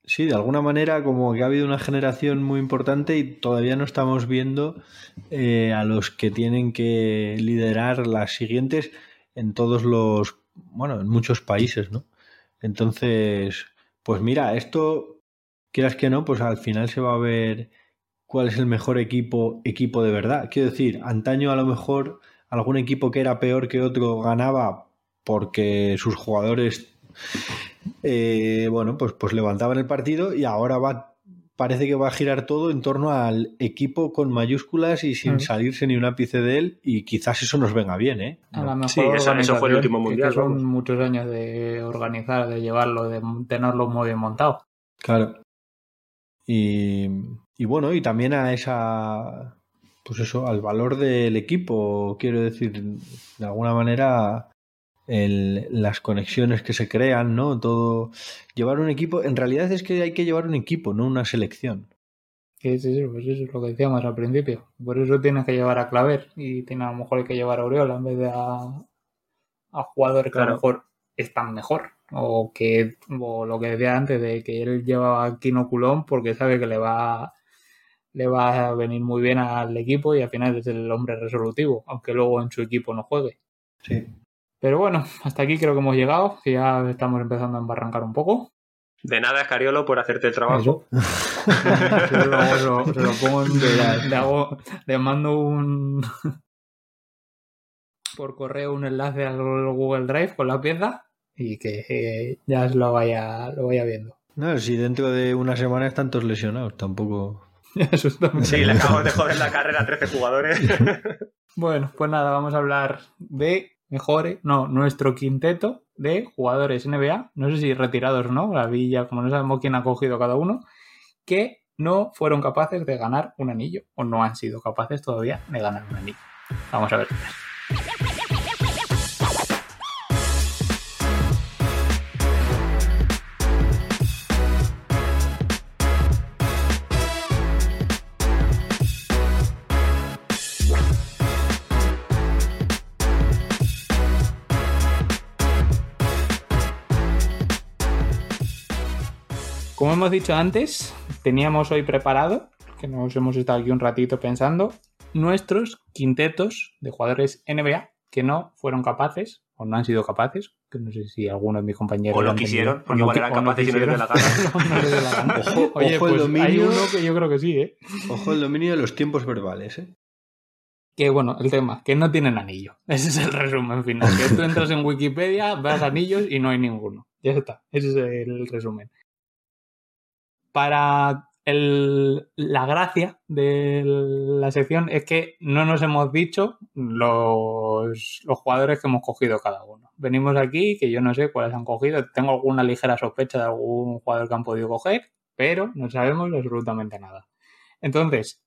sí, de alguna manera como que ha habido una generación muy importante y todavía no estamos viendo eh, a los que tienen que liderar las siguientes en todos los, bueno, en muchos países, ¿no? Entonces, pues mira, esto, quieras que no, pues al final se va a ver cuál es el mejor equipo, equipo de verdad. Quiero decir, antaño a lo mejor algún equipo que era peor que otro ganaba porque sus jugadores eh, bueno, pues, pues levantaban el partido y ahora va, parece que va a girar todo en torno al equipo con mayúsculas y sin Mm. salirse ni un ápice de él y quizás eso nos venga bien, ¿eh? a la mejor Sí, eso- eso fue el último mundial, Que son muchos años de organizar, de llevarlo, de tenerlo muy bien montado. Claro. Y, y bueno, y también a esa, pues eso, al valor del equipo, quiero decir, de alguna manera, el- las conexiones que se crean, ¿no? Todo. Llevar un equipo, en realidad es que hay que llevar un equipo, no una selección. Que es eso, pues eso es lo que decíamos al principio. Por eso tienes que llevar a Claver y tiene a lo mejor que llevar a Oriola en vez de a, a jugadores que a lo mejor están mejor. O que o lo que decía antes de que él lleva a Kino Culón porque sabe que le va le va a venir muy bien al equipo y al final es el hombre resolutivo, aunque luego en su equipo no juegue. Sí. Pero bueno, hasta aquí creo que hemos llegado, que ya estamos empezando a embarrancar un poco. De nada, Escariolo, por hacerte el trabajo. Yo luego se lo, se lo pongo en le, hago- le mando un por correo un enlace al Google Drive con la pieza y que eh, ya lo vaya lo vaya viendo. No, si dentro de una semana están todos lesionados, tampoco. Eso está muy Sí, bien. le acabamos de joder la carrera a 13 jugadores. Bueno, pues nada, vamos a hablar de mejores, no, nuestro quinteto de jugadores NBA, no sé si retirados o no, la villa, como no sabemos quién ha cogido cada uno, que no fueron capaces de ganar un anillo, o no han sido capaces todavía de ganar un anillo. Vamos a ver. Como hemos dicho antes, teníamos hoy preparado, que nos hemos estado aquí un ratito pensando, nuestros quintetos de jugadores NBA que no fueron capaces, o no han sido capaces, que no sé si alguno de mis compañeros O lo quisieron, porque igual eran capaces y no les dio la gana. quisieron, no les dio la gana. Ojo- Oye, ojo el pues hay dominio. uno que yo creo que sí, ¿eh? Ojo el dominio de los tiempos verbales, ¿eh? Que bueno, el tema, que no tienen anillo. Ese es el resumen final. Que tú entras en Wikipedia, vas anillos y no hay ninguno. Ya está. Ese es el resumen. Para el- la gracia de la sección es que no nos hemos dicho los, jugadores que hemos cogido cada uno. Venimos aquí, que yo no sé cuáles han cogido. Tengo alguna ligera sospecha de algún jugador que han podido coger, pero no sabemos absolutamente nada. Entonces,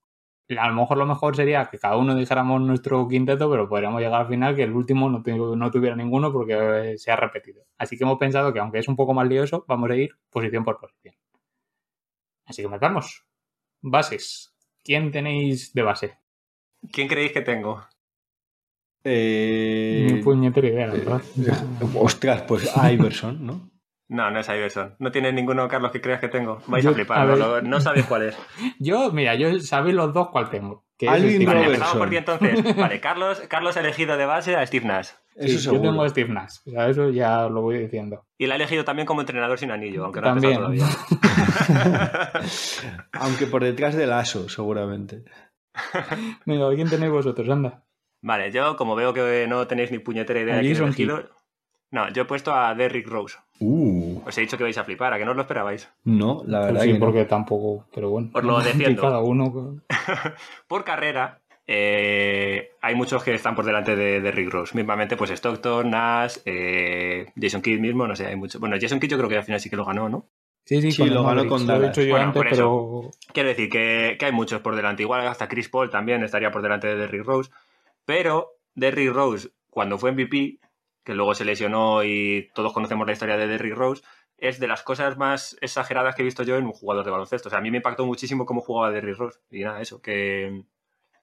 a lo mejor lo mejor sería que cada uno dijéramos nuestro quinteto, pero podríamos llegar al final que el último no, no tuviera ninguno porque se ha repetido. Así que hemos pensado que aunque es un poco más lioso, vamos a ir posición por posición. Así que empezamos. Bases. ¿Quién tenéis de base? ¿Quién creéis que tengo? Eh, Ni puñetera idea, la verdad. ostras, pues Iverson, ¿no? No, no es Iverson. No tienes ninguno, Carlos, que creas que tengo. Vais Yo- a flipar, a no, ver. lo- no sabéis cuál es. Yo, mira, yo sabéis los dos cuál tengo. Que es Alvin Steve Vale, empezamos por ti entonces. Vale, Carlos, Carlos ha elegido de base a Steve Nash. Eso Sí, yo seguro. tengo a Steve Nash. O sea, eso ya lo voy diciendo. Y la ha elegido también como entrenador sin anillo, aunque no ha También. todavía. Aunque por detrás del aso, seguramente. Venga, ¿quién tenéis vosotros? Anda. Vale, yo como veo que no tenéis ni puñetera idea de quién he elegido... No, yo he puesto a Derrick Rose. Uh, Os he dicho que vais a flipar, a que no os lo esperabais. no, la verdad Pues sí, que no. porque tampoco, pero bueno. Os lo defiendo. Cada uno. Por carrera, eh, hay muchos que están por delante de, de Rick Rose. Mismamente, pues Stockton, Nash, eh, Jason Kidd mismo, no sé, hay muchos. Bueno, Jason Kidd yo creo que al final sí que lo ganó, ¿no? Sí, sí, Sí, lo ganó Mavericks, con Lo he Dallas. dicho yo Bueno, antes, pero. Quiero decir que, que hay muchos por delante. Igual hasta Chris Paul también estaría por delante de Derrick Rose. Pero Derrick Rose, cuando fue MVP, que luego se lesionó y todos conocemos la historia de Derrick Rose, es de las cosas más exageradas que he visto yo en un jugador de baloncesto. O sea, a mí me impactó muchísimo cómo jugaba Derrick Rose. Y nada, eso, que,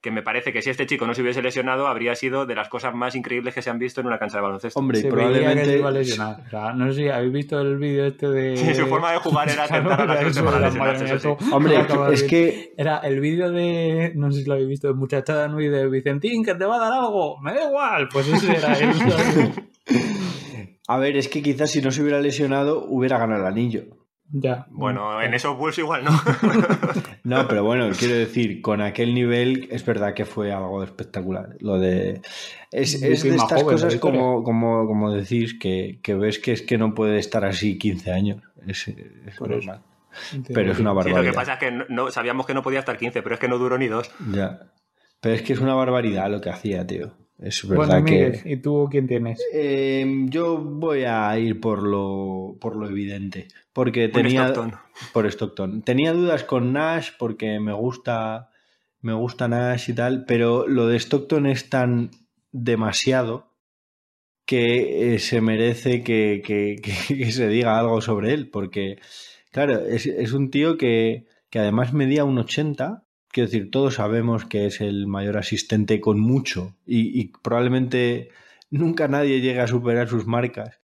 que me parece que si este chico no se hubiese lesionado, habría sido de las cosas más increíbles que se han visto en una cancha de baloncesto. Hombre, se probablemente. se iba a lesionar. O sea, no sé si habéis visto el vídeo este de. Sí, su forma de jugar era tentar a la gente eso, para lesionarse, eso sí. eso- Hombre, es que. Era el vídeo de, no sé si lo habéis visto, de Muchachada Nui de Vicentín, que te va a dar algo, me da igual, pues ese era. ¿sabes? A ver, es que quizás si no se hubiera lesionado, hubiera ganado el anillo. Ya. Bueno, en esos Bulls igual no. No, pero bueno, quiero decir, con aquel nivel es verdad que fue algo espectacular. Lo de. Es, es de más estas joven, cosas como, como, como decís, que, que ves que es que no puede estar así 15 años. Es, es normal. Pero es una Sí, barbaridad. lo que pasa es que no, no- sabíamos que no podía estar 15, pero es que no duró ni dos. Ya. Pero es que es una barbaridad lo que hacía, tío. Es Bueno, verdad Miguel, que. ¿y tú quién tienes? Eh, yo voy a ir por lo, por lo evidente. Porque tenía. Stockton. Por Stockton. Tenía dudas con Nash porque me gusta. Me gusta Nash y tal. Pero lo de Stockton es tan demasiado que eh, se merece que, que- que- que se diga algo sobre él. Porque, claro, es, es un tío que, que además medía un 80. Quiero decir, todos sabemos que es el mayor asistente con mucho. Y, y probablemente nunca nadie llegue a superar sus marcas.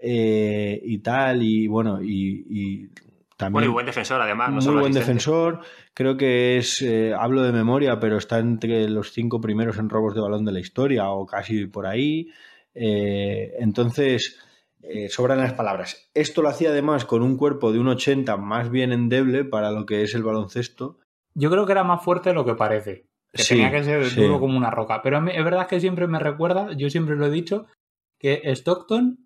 Eh, y tal. Y bueno, y, y también Bueno, y buen defensor, además. No muy buen asistente. defensor. Creo que es, eh, hablo de memoria, pero está entre los cinco primeros en robos de balón de la historia o casi por ahí. Eh, entonces, eh, sobran las palabras. Esto lo hacía además con un cuerpo de un 80 más bien endeble para lo que es el baloncesto. Yo creo que era más fuerte de lo que parece. Que Sí, tenía que ser sí. duro como una roca. Pero a mí- es verdad que siempre me recuerda, yo siempre lo he dicho, que Stockton,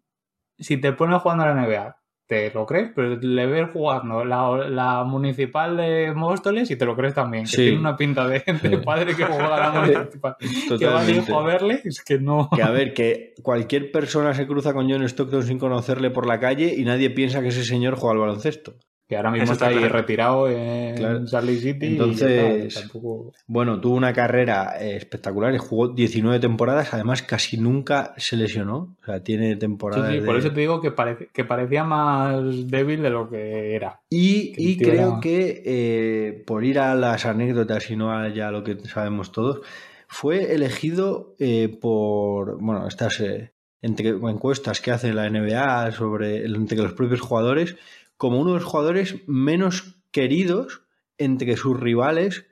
si te pones jugando a la NBA, te lo crees, pero le ves jugando la, la municipal de Móstoles y te lo crees también. Que Sí. tiene una pinta de, padre que juega a la municipal. que va hijo a verle, es que no. Que a ver, que cualquier persona se cruza con John Stockton sin conocerle por la calle y nadie piensa que ese señor juega al baloncesto. Que ahora mismo Eso está, está ahí retirado en Claro. Salt Lake City. y Entonces- está, tampoco- Bueno, tuvo una carrera eh, espectacular, jugó 19 temporadas, además casi nunca se lesionó, o sea, tiene temporadas sí, por de- eso te digo que, que parecía más débil de lo que era. Y, que y creo era- que, eh, por ir a las anécdotas y no a ya lo que sabemos todos, fue elegido eh, por, bueno, estas eh, entre, encuestas que hace la NBA sobre entre los propios jugadores, como uno de los jugadores menos queridos entre sus rivales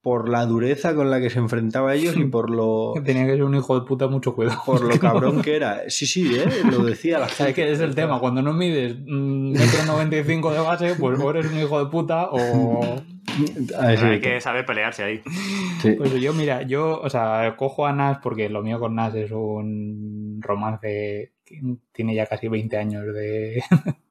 por la dureza con la que se enfrentaba a ellos y por lo, Que Tenía que ser un hijo de puta, mucho cuidado. por lo cabrón que era. Sí, sí, ¿eh? lo decía la ¿Sabes gente. qué es el tema? Cuando no mides mm, metro 95 de base, pues o eres un hijo de puta o... Sí, Hay que saber pelearse ahí. sí. Pues yo, mira, yo, o sea, cojo a Nas porque lo mío con Nas es un romance que tiene ya casi 20 años de,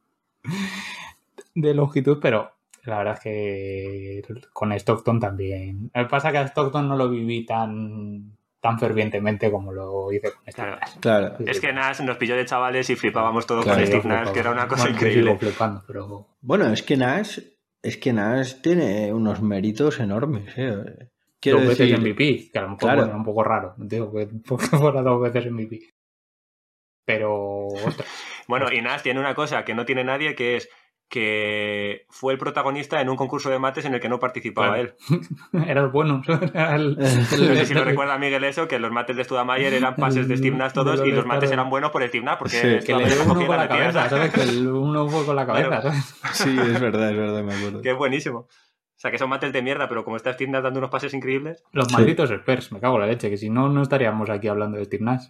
de longitud, pero La verdad es que con Stockton también. Lo que pasa es que a Stockton no lo viví tan tan fervientemente como lo hice con Steve Claro. Nash. Claro. Es que Nash nos pilló de chavales y flipábamos todo Claro, con Steve Flipaba. Nash, que era una cosa Bueno, increíble. sigo flipando, pero Bueno, es que Nash, es que Nash tiene unos méritos enormes. ¿eh? Quiero dos decir, veces MVP, que a lo mejor Claro. bueno, era un poco raro, digo que porque fuera dos veces MVP. Pero, ostras, Bueno, y Nash tiene una cosa que no tiene nadie, que es que fue el protagonista en un concurso de mates en el que no participaba Claro. él. era el bueno. Era el- No sé si lo recuerda Miguel eso, que los mates de Studamayer eran pases de Steve Nash todos y los mates eran buenos por el Steve Nash, porque Sí, que le dio uno con la cabeza, ¿sabes? Que el uno fue con la cabeza. ¿sabes? Sí, es verdad, es verdad, me acuerdo. Que es buenísimo. O sea, que son mates de mierda, pero como está Steve Nash dando unos pases increíbles, Los Sí. malditos Spurs, me cago en la leche, que si no, no estaríamos aquí hablando de Steve Nash.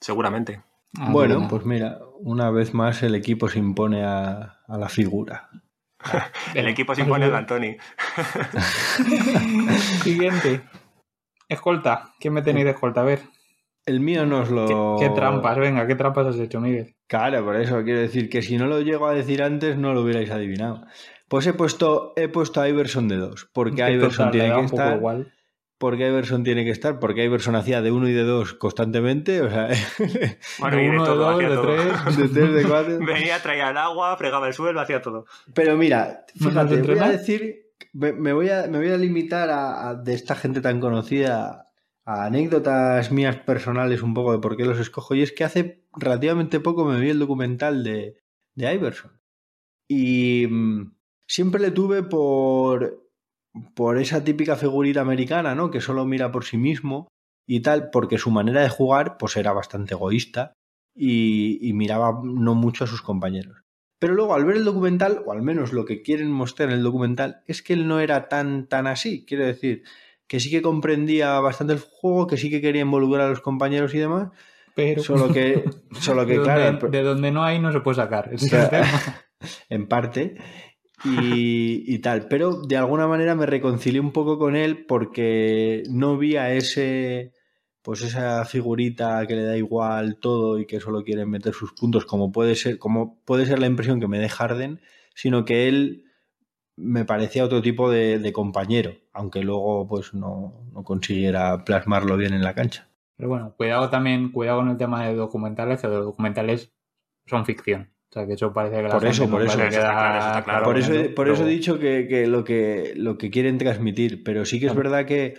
seguramente. Así Bueno, pues mira, una vez más el equipo se impone a, a la figura. El equipo se impone al Antoni. Siguiente. Escolta. ¿Quién me tenéis de escolta? A ver. El mío nos ¿Qué, lo... qué trampas? Venga, ¿qué trampas has hecho, Miguel? Claro, por eso quiero decir que si no lo llego a decir antes no lo hubierais adivinado. Pues he puesto, he puesto a Iverson de dos, porque Que Iverson total, tiene que un poco estar, igual. Porque Iverson tiene que estar, porque Iverson hacía de uno y de dos constantemente, o sea, Bueno, de y de uno, de todo, dos, de todo. tres. de tres, de cuatro. Venía, traía el agua, fregaba el suelo, hacía todo. Pero mira, ¿No fíjate, voy a decir, me, voy a, me voy a limitar a, a- de esta gente tan conocida a anécdotas mías personales un poco de por qué los escojo. Y es que hace relativamente poco me vi el documental de, de Iverson. Y mm, siempre le tuve por, por esa típica figurita americana, ¿no? Que solo mira por sí mismo y tal, porque su manera de jugar pues era bastante egoísta y, y miraba no mucho a sus compañeros. Pero luego al ver el documental, o al menos lo que quieren mostrar en el documental, es que él no era tan, tan así. Quiero decir, que sí que comprendía bastante el juego, que sí que quería involucrar a los compañeros y demás, Pero. solo que, solo que de, claro, donde, de donde no hay, no se puede sacar. Ese es Claro. el tema. en parte, y, y tal. Pero de alguna manera me reconcilié un poco con él porque no vi a ese, pues esa figurita que le da igual todo y que solo quiere meter sus puntos, como puede ser, como puede ser la impresión que me dé Harden, sino que él me parecía otro tipo de, de compañero, aunque luego pues no, no consiguiera plasmarlo bien en la cancha. Pero bueno, cuidado también, cuidado con el tema de documentales, que los documentales son ficción. O sea, que eso parece que la Por eso, por no eso. por eso, por eso he dicho que, que lo que lo que quieren transmitir, pero sí que es verdad que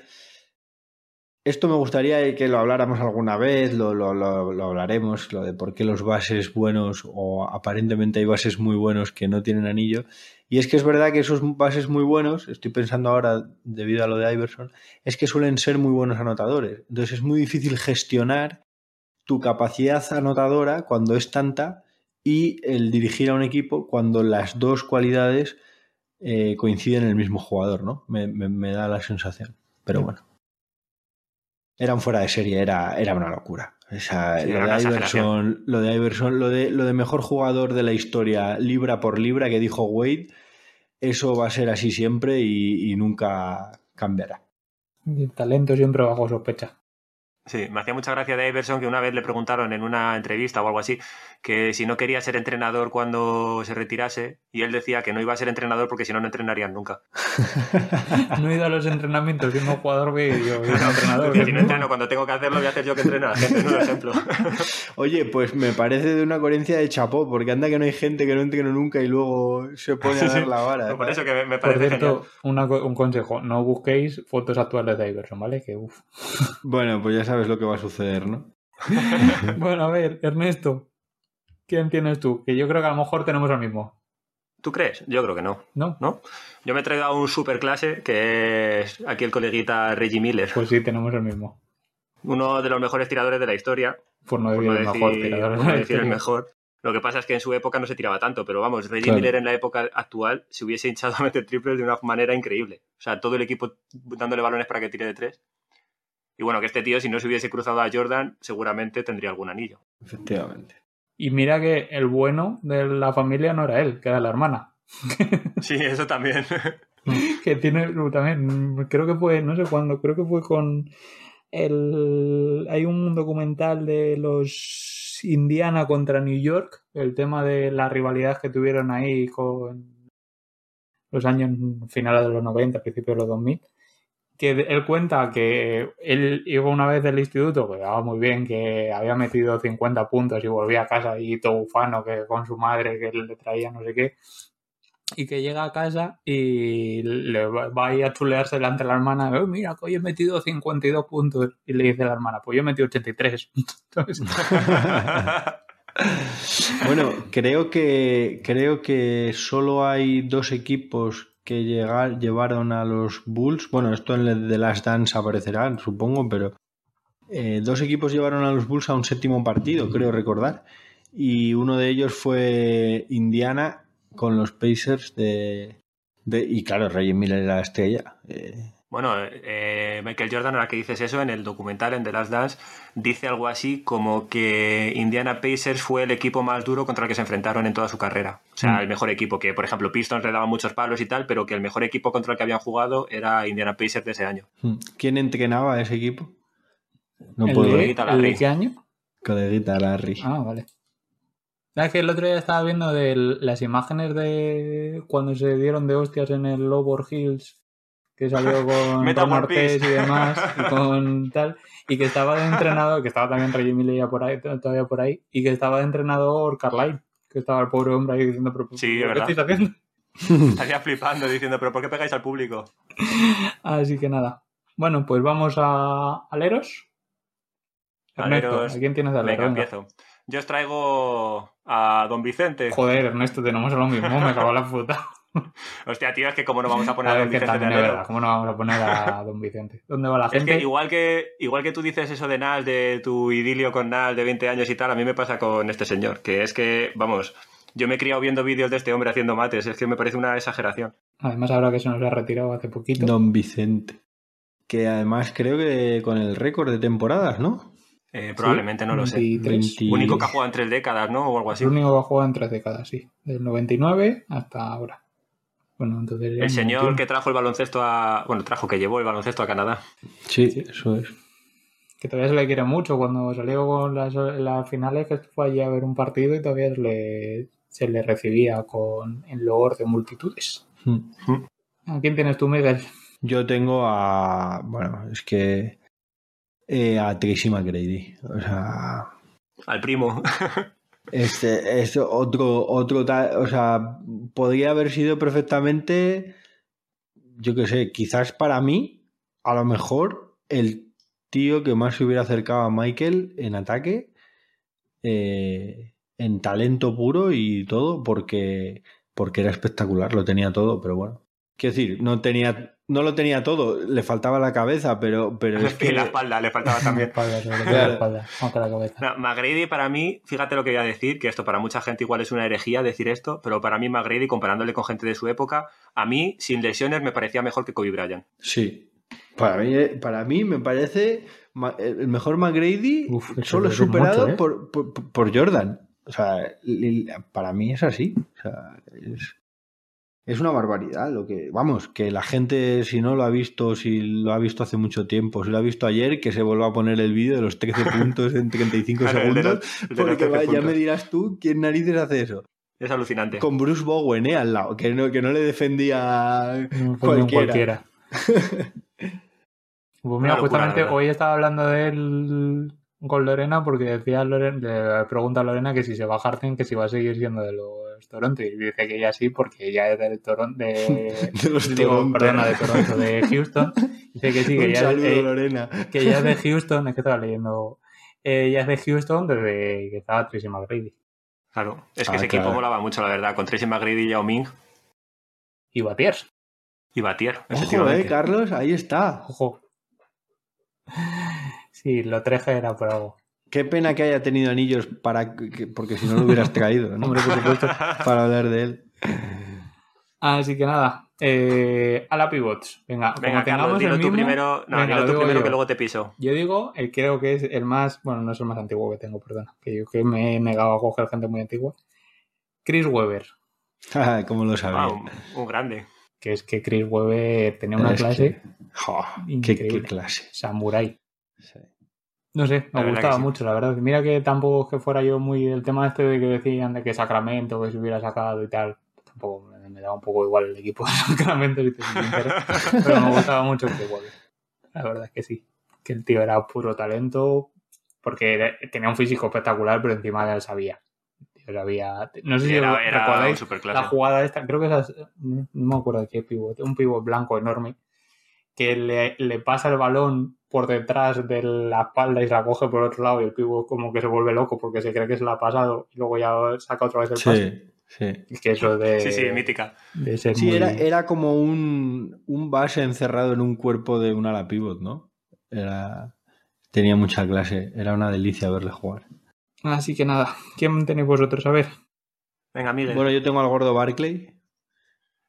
esto me gustaría que lo habláramos alguna vez, lo, lo- lo- lo hablaremos, lo de por qué los bases buenos o aparentemente hay bases muy buenos que no tienen anillo. Y es que es verdad que esos bases muy buenos, estoy pensando ahora debido a lo de Iverson, es que suelen ser muy buenos anotadores. Entonces es muy difícil gestionar tu capacidad anotadora cuando es tanta y el dirigir a un equipo cuando las dos cualidades eh, coinciden en el mismo jugador, ¿no? Me, me- me da la sensación. Pero bueno. Era un fuera de serie, era, era una locura. Esa- Sí, lo, era de. Iverson, lo de Iverson, lo de, lo de mejor jugador de la historia, libra por libra, que dijo Wade, eso va a ser así siempre y, y nunca cambiará. El talento siempre bajo sospecha. Sí, me hacía mucha gracia de Iverson que una vez le preguntaron en una entrevista o algo así que si no quería ser entrenador cuando se retirase y él decía que no iba a ser entrenador porque si no, no entrenarían nunca. No he ido a los entrenamientos siendo jugador B y yo, yo soy entrenador. Si no entreno cuando tengo que hacerlo, voy a hacer yo que entreno a la gente, no ejemplo. Oye, pues me parece de una coherencia de chapó, porque anda que no hay gente que no entrenó nunca y luego se pone a dar la vara. Por eso que me, me Por parece genial. cierto, una un consejo, no busquéis fotos actuales de Iverson, ¿vale? Que uf. Bueno, pues ya sabes lo que va a suceder, ¿no? Bueno, a ver, Ernesto, ¿quién tienes tú? Que yo creo que a lo mejor tenemos el mismo, ¿Tú crees? Yo creo que no. ¿no? ¿no? Yo me he traído a un superclase que es aquí el coleguita Reggie Miller, Pues sí, tenemos el mismo. uno de los mejores tiradores de la historia. Por no por decir no decir, mejor tirador. por no decir el mejor. Lo que pasa es que en su época no se tiraba tanto, pero vamos, Reggie Claro. Miller en la época actual se hubiese hinchado a meter triples de una manera increíble. O sea, todo el equipo dándole balones para que tire de tres. Y bueno, que este tío, si no se hubiese cruzado a Jordan, seguramente tendría algún anillo. Efectivamente. Y mira que el bueno de la familia no era él, que era la hermana. Sí, eso también. que tiene también, creo que fue, no sé cuándo, creo que fue con el... Hay un documental de los Indiana contra New York, el tema de la rivalidad que tuvieron ahí con los años finales de los 90, principios de los 2000, que él cuenta que él iba una vez del instituto, que daba muy bien, que había metido 50 puntos y volvía a casa y todo ufano, que con su madre, que le traía no sé qué, y que llega a casa y le va va ahí a chulearse delante de la hermana, "Oh, mira, que hoy he metido 52 puntos, y le dice la hermana, pues yo he metido 83. Entonces, Bueno, creo que creo que solo hay dos equipos que llevaron a los Bulls. Bueno, esto en el de Last Dance aparecerá, supongo, pero eh, dos equipos llevaron a los Bulls a un séptimo partido, creo recordar. Y uno de ellos fue Indiana con los Pacers de, de- y claro, Reggie Miller era la estrella. Eh, Bueno, eh, Michael Jordan, ahora que dices eso, en el documental, en The Last Dance, dice algo así como que Indiana Pacers fue el equipo más duro contra el que se enfrentaron en toda su carrera. O sea, Mm. el mejor equipo, que por ejemplo Pistons le daban muchos palos y tal, pero que el mejor equipo contra el que habían jugado era Indiana Pacers de ese año. ¿Quién entrenaba a ese equipo? No ¿el, puedo de, el qué año? Coleguita Larry. Ah, vale. ¿Sabes que el otro día estaba viendo de las imágenes de cuando se dieron de hostias en el Lower Hills, que salió con Artés Peace. y demás, y con tal, y que estaba de entrenador, que estaba también Reggie Miller por ahí, todavía por ahí, y que estaba de entrenador Carlisle, que estaba el pobre hombre ahí diciendo, pero Sí, ¿qué estáis haciendo? Estaría flipando diciendo, pero ¿por qué pegáis al público? Así que nada. Bueno, pues vamos a Aleros. Ernesto, Aleros. ¿a quién tienes de Venga, Alero? Venga. empiezo. Yo os traigo a Don Vicente. Joder, Ernesto, tenemos lo mismo, me cago en la puta. Hostia, tío, es que cómo no vamos a poner A Don que Vicente es verdad. ¿Cómo no vamos a poner a Don Vicente? ¿Dónde va la Es gente? que igual que igual que tú dices eso de Nal, de tu idilio con Nal de 20 años y tal, a mí me pasa con este señor, que es que, vamos, yo me he criado viendo vídeos de este hombre haciendo mates, es que me parece una exageración. Además, ahora que se nos ha retirado hace poquito. Don Vicente. Que además creo que con el récord de temporadas, ¿no? Eh, probablemente, no lo sé. 23. 20. Único que ha jugado en tres décadas, ¿no? O algo así. El único que ha jugado en tres décadas, sí. Del 99 hasta ahora. Bueno, entonces. El señor montón. que trajo el baloncesto a... Bueno, trajo, que llevó el baloncesto a Canadá. Sí, Sí. eso es. Que todavía se le quiere mucho. Cuando salió con las, las finales, que fue allí a ver un partido y todavía se le, se le recibía con en loor de multitudes. Mm. ¿A quién tienes tú, Miguel? Yo tengo a. Bueno, es que. eh, a Tracy McGrady. O sea. Al primo. Este es otro, otro o sea, podría haber sido perfectamente, yo qué sé, quizás para mí, a lo mejor, el tío que más se hubiera acercado a Michael en ataque, eh, en talento puro y todo, porque, porque era espectacular, lo tenía todo, pero bueno. Quiero decir, no tenía, no lo tenía todo, le faltaba la cabeza, pero, pero es y que la espalda le faltaba La también. espalda, sobre todo Claro. la espalda. Aunque la cabeza. No, McGrady para mí, fíjate lo que voy a decir, que esto para mucha gente igual es una herejía decir esto, pero para mí McGrady, comparándole con gente de su época, a mí, sin lesiones, me parecía mejor que Kobe Bryant. Sí. Para mí, para mí me parece el mejor McGrady Uf, solo es superado mucho, ¿eh? por, por, por Jordan. O sea, para mí es así. O sea, es, es una barbaridad lo que. Vamos, que la gente, si no lo ha visto, si lo ha visto hace mucho tiempo, si lo ha visto ayer, que se vuelva a poner el vídeo de los 13 puntos en 35 El de los- segundos. el de los Porque 13 va- ya me dirás tú quién narices hace eso. Es alucinante. Con Bruce Bowen, ¿eh? Al lado, que no, que no le defendía No, pues no cualquiera. Pues mira, locura, justamente hoy estaba hablando de él con Lorena porque decía Lorena, le pregunta a Lorena que si se va a Harden, que si va a seguir siendo de los Toronto. Y dice que ella sí, porque ella es del Toronto, de, De los digo, Toronto. perdona, de Toronto, de Houston. Dice que sí, que Un ella, saludo, eh, Lorena. que ella es de Houston, es que estaba leyendo. eh, Ella es de Houston desde que estaba Tracy McGrady. Claro. Es que Ah, ese claro. equipo volaba mucho, la verdad, con Tracy McGrady, Yao Ming Y Batiers, y Batier, Ojo, eh. Carlos, ahí está. ojo. Sí, lo treje era por algo. Qué pena que haya tenido anillos para que- porque si no lo hubieras traído, ¿no? Hombre, por supuesto. Para hablar de él. Así que nada, eh, a la pivots. Venga, como Venga, Carlos, tengamos dilo el tú primero. No, venga, dilo lo tú primero yo. que luego te piso. Yo digo, eh, creo que es el más, bueno, no es el más antiguo que tengo, perdona, que yo que me he negado a coger gente muy antigua. Chris Webber, Ah, ¿Cómo lo sabía? Un, un grande. que es que Chris Webber tenía una Es clase que- Jo, qué, qué Increíble. clase. samurai. Sí. No sé, me gustaba sí. mucho, la verdad. Mira que tampoco es que fuera yo muy el tema este de que decían de que Sacramento que se hubiera sacado y tal, tampoco me, me daba un poco igual el equipo, claramente, si te pero me gustaba mucho el Pivot. La verdad es que sí, que el tío era puro talento, porque tenía un físico espectacular, pero encima ya lo sabía. Tío sabía- No sé si Era, era recordáis superclase. la jugada esta, creo que esa, es- no me acuerdo de qué pivot, un pivot blanco enorme, que le, le pasa el balón por detrás de la espalda y se la coge por otro lado y el pivot como que se vuelve loco porque se cree que se la ha pasado y luego ya saca otra vez el pase. Sí, sí. Es que eso de, Sí, sí, mítica. de ser Sí, muy- era, era como un, un base encerrado en un cuerpo de un ala pivot, ¿no? Era, tenía mucha clase, era una delicia verle jugar. Así que nada, ¿quién tenéis vosotros a ver? Venga, Miguel. Bueno, yo tengo al gordo Barclay, Ese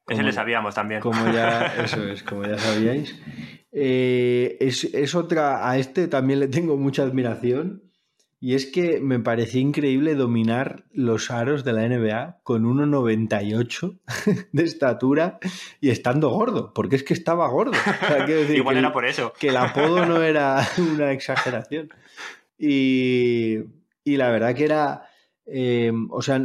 como- le sabíamos también. como ya, eso es, como ya sabíais. Eh, es, es otra, a este también le tengo mucha admiración. Y es que me parecía increíble dominar los aros de la NBA con 1,98 de estatura y estando gordo, porque es que estaba gordo. O sea, decir Igual que era el- por eso. que el apodo no era una exageración. Y, y la verdad que era, eh, o sea,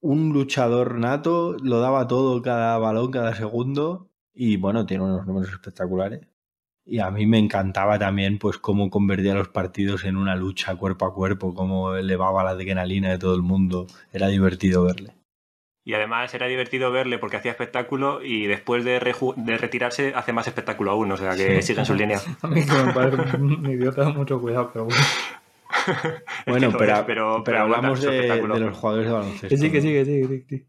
un luchador nato, lo daba todo cada balón, cada segundo, y bueno, tiene unos números espectaculares. Y a mí me encantaba también, pues, cómo convertía los partidos en una lucha cuerpo a cuerpo, cómo elevaba la adrenalina de todo el mundo. Era divertido verle. Y además era divertido verle porque hacía espectáculo y después de, retirarse hace más espectáculo aún. O sea que Sí. sigue en su línea. A mí que me parece un idiota, mucho cuidado, pero bueno. Bueno, pero, pero, pero- hablamos de, de los jugadores de baloncesto. Que sí, que ¿no? sí, que sí, que sí, que sí.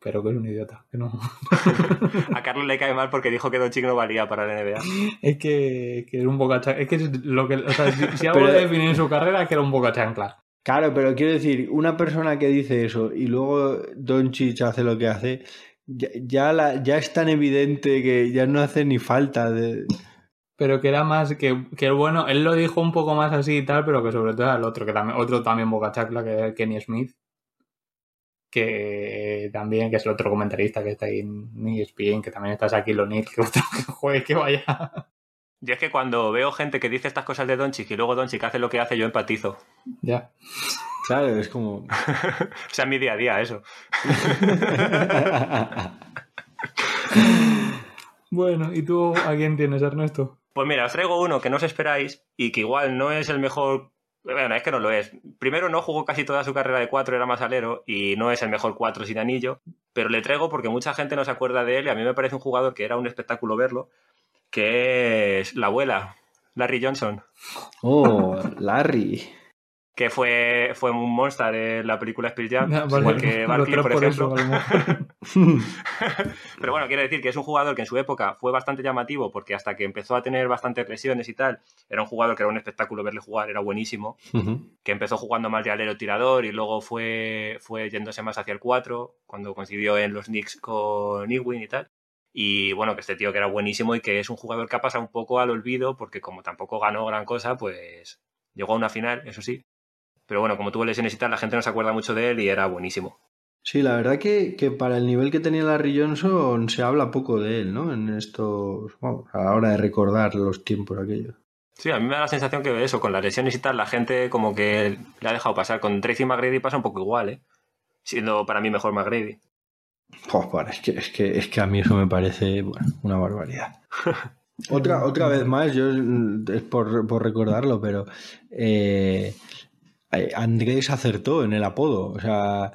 Pero que es un idiota, que no. A Carlos le cae mal porque dijo que Doncic no valía para la NBA. Es que, que es un boca chancla. Es que es lo que. O sea, si, si algo Pero- le define en su carrera es que era un boca chancla. Claro, pero quiero decir, una persona que dice eso y luego Doncic hace lo que hace, ya, ya, la- ya es tan evidente que ya no hace ni falta de... Pero que era más que, que bueno, él lo dijo un poco más así y tal, pero que sobre todo era el otro, que también, otro también boca chancla, que Kenny Smith. Que también, que es el otro comentarista que está ahí en ESPN, que también está aquí O'Neal, que otro que juegue que vaya. Yo es que cuando veo gente que dice estas cosas de Doncic y luego Doncic hace lo que hace, yo empatizo. ya. Claro, es como... O sea, mi día a día, eso. Bueno, ¿y tú a quién tienes, Ernesto? Pues mira, os traigo uno que no os esperáis y que igual no es el mejor. Bueno, es que no lo es. Primero, no jugó casi toda su carrera de cuatro, era más alero y no es el mejor cuatro sin anillo. Pero le traigo porque mucha gente no se acuerda de él y a mí me parece un jugador que era un espectáculo verlo, que es la abuela, Larry Johnson, oh, Larry. que fue, fue un monster en la película Spill Jam, Ah, vale, igual que Barkley, por por ejemplo. eso. Pero bueno, quiero decir que es un jugador que en su época fue bastante llamativo porque hasta que empezó a tener bastantes lesiones y tal, era un jugador que era un espectáculo verle jugar, era buenísimo. que empezó jugando más de alero tirador y luego fue, fue yéndose más hacia el 4 cuando coincidió en los Knicks con Ewing y tal. Y bueno, que este tío que era buenísimo y que es un jugador que ha pasado un poco al olvido porque como tampoco ganó gran cosa, pues llegó a una final, eso sí. Pero bueno, como tuvo lesiones y tal, la gente no se acuerda mucho de él y era buenísimo. Sí, la verdad que, que para el nivel que tenía Larry Johnson se habla poco de él, ¿no? En estos... Vamos, a la hora de recordar los tiempos aquellos. Sí, a mí me da la sensación que eso, con las lesiones y tal, la gente como que le ha dejado pasar. Con Tracy McGrady pasa un poco igual, ¿eh? Siendo para mí mejor McGrady. Pues, bueno, es, que, es, que, es que a mí eso me parece bueno, una barbaridad. otra, otra vez más, yo mm, es por, por recordarlo, pero eh, eh, Andrés acertó en el apodo. O sea,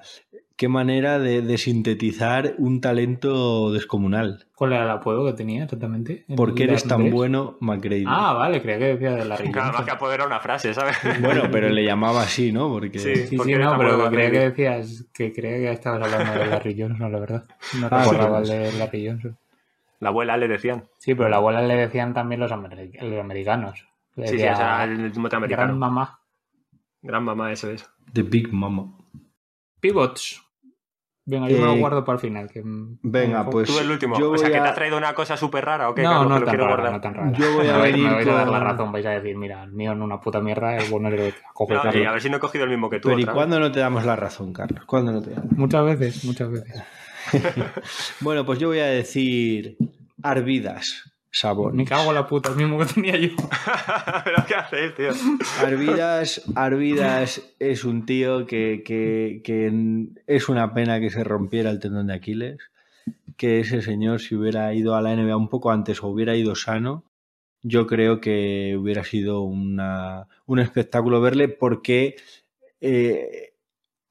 qué manera de, de sintetizar un talento descomunal. ¿Cuál era el apodo que tenía exactamente? ¿El ¿Por qué eres tan bueno, McGrady? Ah, vale, creía que decía de la Nada más que apoder a una frase, ¿sabes? Bueno, pero le llamaba así, ¿no? Porque... Sí. Sí, ¿Por sí, no, pero bueno, que creía que decías que creía que estabas hablando de Larry Johnson, la verdad. No Ah, recordaba sí. el de Larry Johnson. La abuela le decían. Sí, pero la abuela le decían también los, ameri- los americanos. Le Sí, sí, decía, era el Gran norteamericano. mamá. Gran mamá, eso es. The Big Mama. Pivots. Venga, yo me lo Eh, guardo para el final. Que... venga, pues- Tú el último. yo o sea, voy que te a- ha traído una cosa súper rara o qué, No, Carlos, no que lo tan quiero rara, guardar. no tan rara. Yo voy a vais, venir me vais a dar la razón, vais a decir, mira, el mío en una puta mierda, el bueno coge No, y a ver si no he cogido el mismo que tú. Pero ¿y otra cuándo no te damos la razón, Carlos? ¿Cuándo no te damos? Muchas veces, muchas veces. Bueno, pues yo voy a decir Arvidas, Sabonis. Me cago en la puta, el mismo que tenía yo. ¿Pero qué hacéis, tío? Arvidas, Arvidas es un tío que, que- que es una pena que se rompiera el tendón de Aquiles. Que ese señor, si hubiera ido a la NBA un poco antes o hubiera ido sano, yo creo que hubiera sido una- un espectáculo verle porque eh,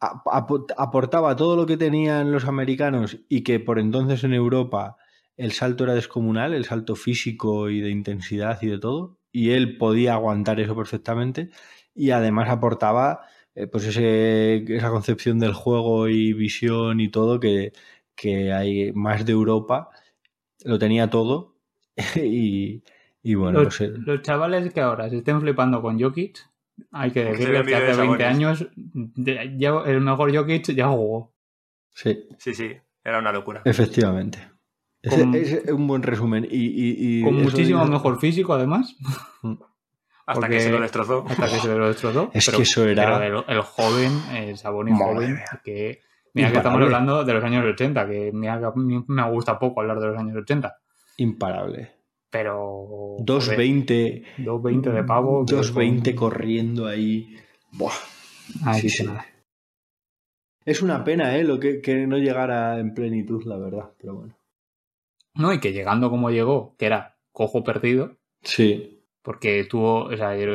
ap- ap- aportaba todo lo que tenían los americanos y que por entonces en Europa el salto era descomunal, el salto físico y de intensidad y de todo, y él podía aguantar eso perfectamente y además aportaba eh, pues ese, esa concepción del juego y visión y todo que, que hay más de Europa, lo tenía todo y, y bueno, los, pues los chavales que ahora se estén flipando con Jokic, hay que decirles que hace vídeos de 20 Sabonis. años de- ya- el mejor Jokic ya jugó. sí, Sí, sí, era una locura. efectivamente. Ese- Es, un buen resumen y, y- y Con muchísimo mejor físico, además, Hasta porque- que se lo destrozó. hasta que se lo destrozó. Es que eso era- pero el, el joven, el Sabonis joven, mía. que. Mira que estamos hablando de los años 80, que mira me gusta poco hablar de los años 80. imparable. Pero. 2.20 2.20 de pavo. que 2.20 con- corriendo ahí. Buah. Ay, Sí, sí, sí. nada. Es una pena, ¿eh? Lo que, que no llegara en plenitud, la verdad. Pero bueno. No, y que llegando como llegó, que era cojo perdido, Sí. porque estuvo, o sea, yo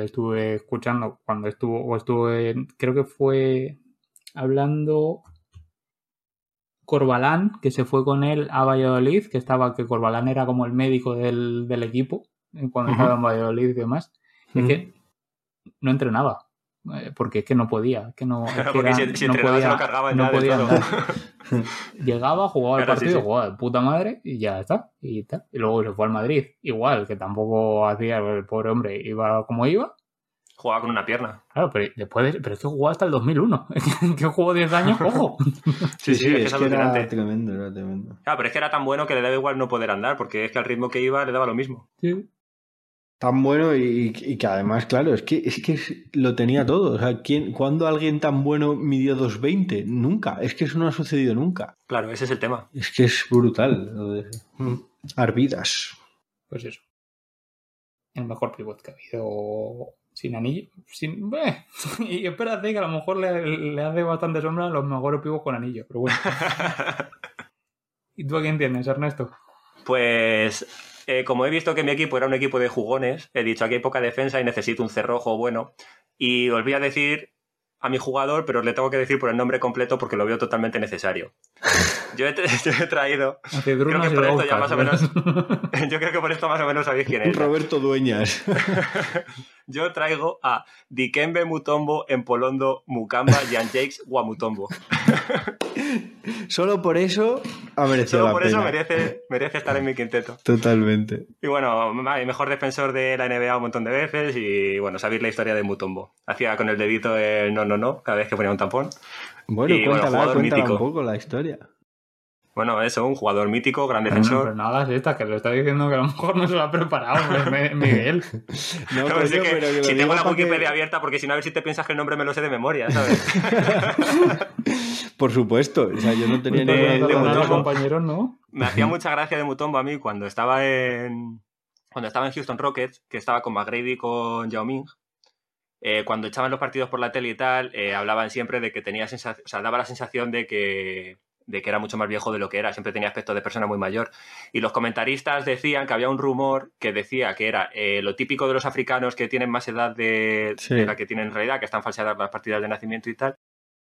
estuve escuchando cuando estuvo, o estuve, creo que fue hablando Corbalán, que se fue con él a Valladolid, que estaba, que Corbalán era como el médico del, del equipo, cuando estaba en Valladolid y demás, es Ujú. que no entrenaba, porque es que no podía, que no, es que Porque era- si, si no podía- lo no podía todo. Llegaba, jugaba el sí, partido, sí. jugaba de puta madre y ya está. Y, tal. y luego se fue al Madrid. Igual, que tampoco hacía el pobre hombre, iba como iba. Jugaba con una pierna. Claro, pero después de- pero es que jugó hasta el 2001. que jugó 10 años, ojo. Sí, sí, es que es es que era alucinante. tremendo, era tremendo. Claro, pero es que era tan bueno que le daba igual no poder andar, porque es que al ritmo que iba le daba lo mismo. Sí. Tan bueno y, y que además, claro, es que, es que lo tenía todo. O sea, ¿quién, ¿cuándo alguien tan bueno midió 2.20? Nunca. Es que eso no ha sucedido nunca. Claro, ese es el tema. Es que es brutal. lo de- Arvidas. Pues eso. El mejor pivot que ha habido sin anillo. Sin... eh. Y espérate que a lo mejor le, le hace bastante sombra a los mejores pivots con anillo. Pero bueno. ¿Y tú a quién tienes, Ernesto? Pues eh, como he visto que mi equipo era un equipo de jugones, he dicho aquí hay poca defensa y necesito un cerrojo bueno. Y os voy a decir a mi jugador, pero le tengo que decir por el nombre completo porque lo veo totalmente necesario. Yo he, yo he traído, creo que por esto ya más o menos, yo creo que por esto más o menos sabéis quién es. Roberto Dueñas. Yo traigo a Dikembe Mutombo, Empolondo, Mukamba, Jan Jakes, Guamutombo. Solo por eso ha merecido Solo la por pena. eso merece, merece estar en mi quinteto. Totalmente. Y bueno, mejor defensor de la NBA un montón de veces y bueno, sabéis la historia de Mutombo. Hacía con el dedito el no, no, no, cada vez que ponía un tampón. Bueno, Y, bueno, cuéntala, jugador cuéntala un poco la historia. Bueno, eso, un jugador mítico, gran Pero no, defensor. pero no hagas esta, que lo está diciendo que a lo mejor no se lo ha preparado, Miguel. No, No, coño, es que pero que si tengo la que- Wikipedia abierta, porque si no, a ver si te piensas que el nombre me lo sé de memoria, ¿sabes? Por supuesto. O sea, yo no tenía de duda Perdona, de compañeros, ¿no? me hacía mucha gracia de Mutombo a mí cuando estaba en cuando estaba en Houston Rockets, que estaba con McGrady y con Yao Ming. eh, cuando echaban los partidos por la tele y tal, eh, hablaban siempre de que tenía sensación, o sea, daba la sensación de que, de que era mucho más viejo de lo que era, siempre tenía aspecto de persona muy mayor. Y los comentaristas decían que había un rumor que decía que era eh, lo típico de los africanos que tienen más edad de, Sí. de la que tienen en realidad, que están falseadas las partidas de nacimiento y tal.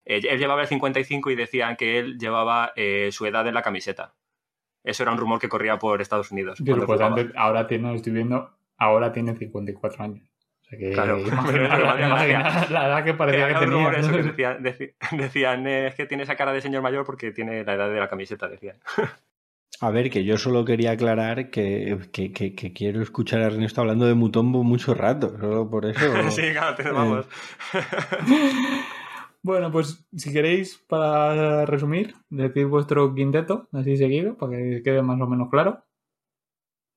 Eh, él llevaba el 55 y decían que él llevaba eh, su edad en la camiseta. Eso era un rumor que corría por Estados Unidos. Pues antes, ahora tiene, estoy viendo, ahora tiene 54 años. Que Claro, la edad que parecía que tenía. eso que decía- deci- decían, eh, es que tiene esa cara de señor mayor porque tiene la edad de la camiseta, decían. A ver, que yo solo quería aclarar que, que, que- que quiero escuchar a Ernesto hablando de Mutombo mucho rato. Solo por eso. sí, claro, te- vamos. Bueno, pues si queréis, para resumir, decir vuestro quinteto, así seguido, para que quede más o menos claro.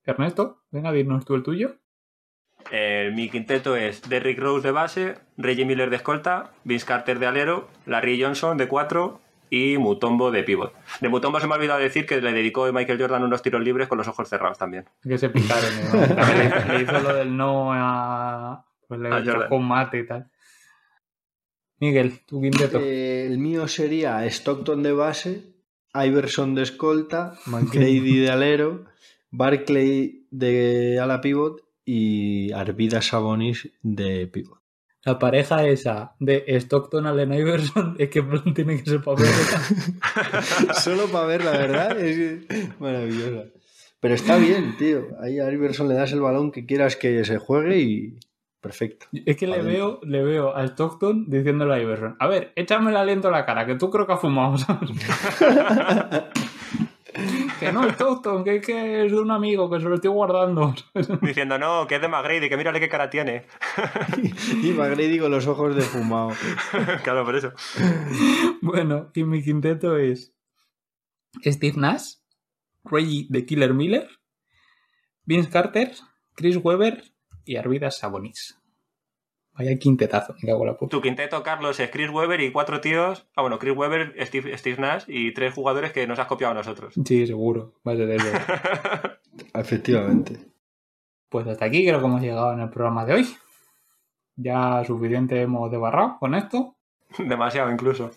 Ernesto, venga, dinos tú el tuyo. Eh, mi quinteto es Derrick Rose de base, Reggie Miller de escolta, Vince Carter de alero, Larry Johnson de 4 y Mutombo de pivot. De Mutombo se me ha olvidado decir que le dedicó Michael Jordan unos tiros libres con los ojos cerrados también. Que se picaron. le, hizo, le hizo lo del no a. Pues le A un mate y tal. Miguel, tu quinteto. Eh, el mío sería Stockton de base, Iverson de escolta, McGrady de alero, Barclay de ala pivot y Arvidas Sabonis de pivot. La pareja esa de Stockton Allen Iverson, es que tiene que ser para verla. Solo para ver, la verdad, es maravillosa. Pero está bien, tío. Ahí a Iverson le das el balón que quieras que se juegue y perfecto. Es que le veo, le veo a Stockton diciéndole a Iverson, a ver, échame el aliento a la cara, que tú creo que has fumado, ¿sabes? que no, Stockton, que, que es de un amigo, que se lo estoy guardando. Diciendo, no, que es de McGrady, que mírale qué cara tiene. Y McGrady con los ojos de fumado. claro, por eso. bueno, y mi quinteto es Steve Nash, Reggie de Killer Miller, Vince Carter, Chris Webber y Arvidas Sabonis. Vaya quintetazo, me cago en la puta. Tu quinteto, Carlos, es Chris Webber y cuatro tíos. Ah, bueno, Chris Webber, Steve, Steve Nash y tres jugadores que nos has copiado a nosotros. Sí, seguro, va a ser eso. Efectivamente. Pues hasta aquí creo que hemos llegado en el programa de hoy. Ya suficiente hemos debarrado con esto. Demasiado, incluso.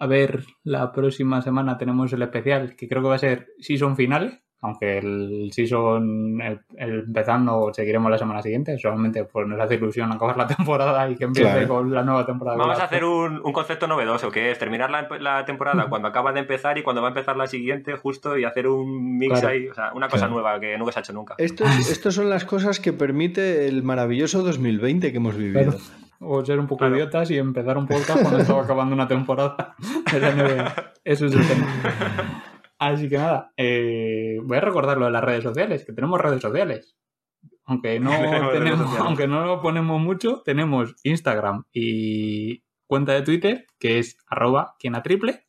A ver, la próxima semana tenemos el especial, que creo que va a ser Season finales, aunque el Season el- el empezando seguiremos la semana siguiente, solamente pues nos hace ilusión acabar la temporada y que empiece Claro. con la nueva temporada. Vamos a hacer un, un concepto novedoso, que es terminar la, la temporada cuando acaba de empezar y cuando va a empezar la siguiente, justo, y hacer un mix Claro. ahí. O sea, una cosa Claro. nueva que nunca se ha hecho nunca. Esto es- Estas son las cosas que permite el maravilloso 2020 que hemos vivido. Claro. O ser un poco Claro. idiotas y empezar un podcast cuando estaba acabando una temporada. Eso es el tema. Así que nada, eh, voy a recordar lo de las redes sociales, que tenemos redes sociales. Aunque no, Tenemos redes tenemos, sociales. aunque no lo ponemos mucho, tenemos Instagram y cuenta de Twitter, que es arroba quien a triple,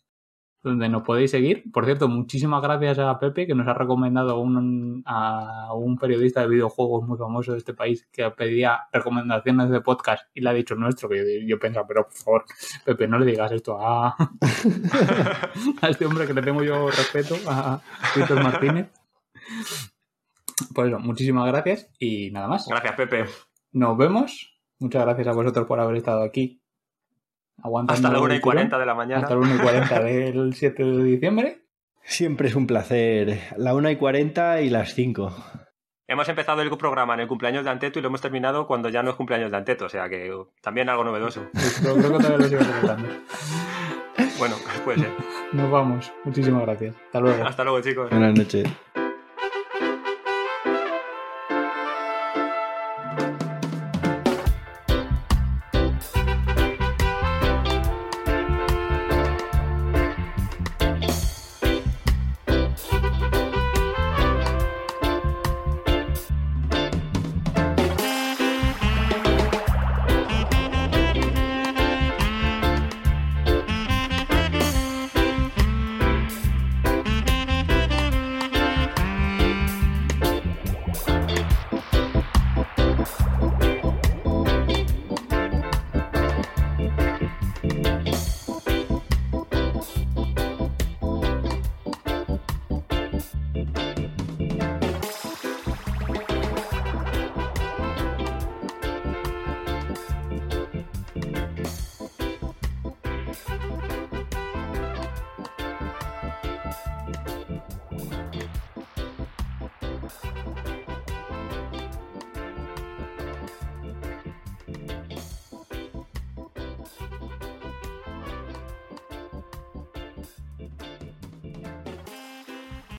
donde nos podéis seguir. Por cierto, muchísimas gracias a Pepe, que nos ha recomendado a un, a un periodista de videojuegos muy famoso de este país que pedía recomendaciones de podcast y le ha dicho nuestro, que yo, yo pensaba, pero por favor, Pepe, no le digas esto a, a este hombre que le tengo yo respeto, a Víctor Martínez. Pues eso, muchísimas gracias y nada más. Gracias, Pepe. Nos vemos. Muchas gracias a vosotros por haber estado aquí. Aguantando Hasta la 1 y el tirón. 40 de la mañana. Hasta la 1 y 40 del 7 de diciembre. Siempre es un placer. La 1 y 40 y las 5. Hemos empezado el programa en el cumpleaños de Anteto y lo hemos terminado cuando ya no es cumpleaños de Anteto, o sea que uh, también algo novedoso. Pero creo que todavía lo sigo. Bueno, puede ser. Nos vamos. Muchísimas gracias. Hasta luego. Hasta luego, chicos. Buenas noches.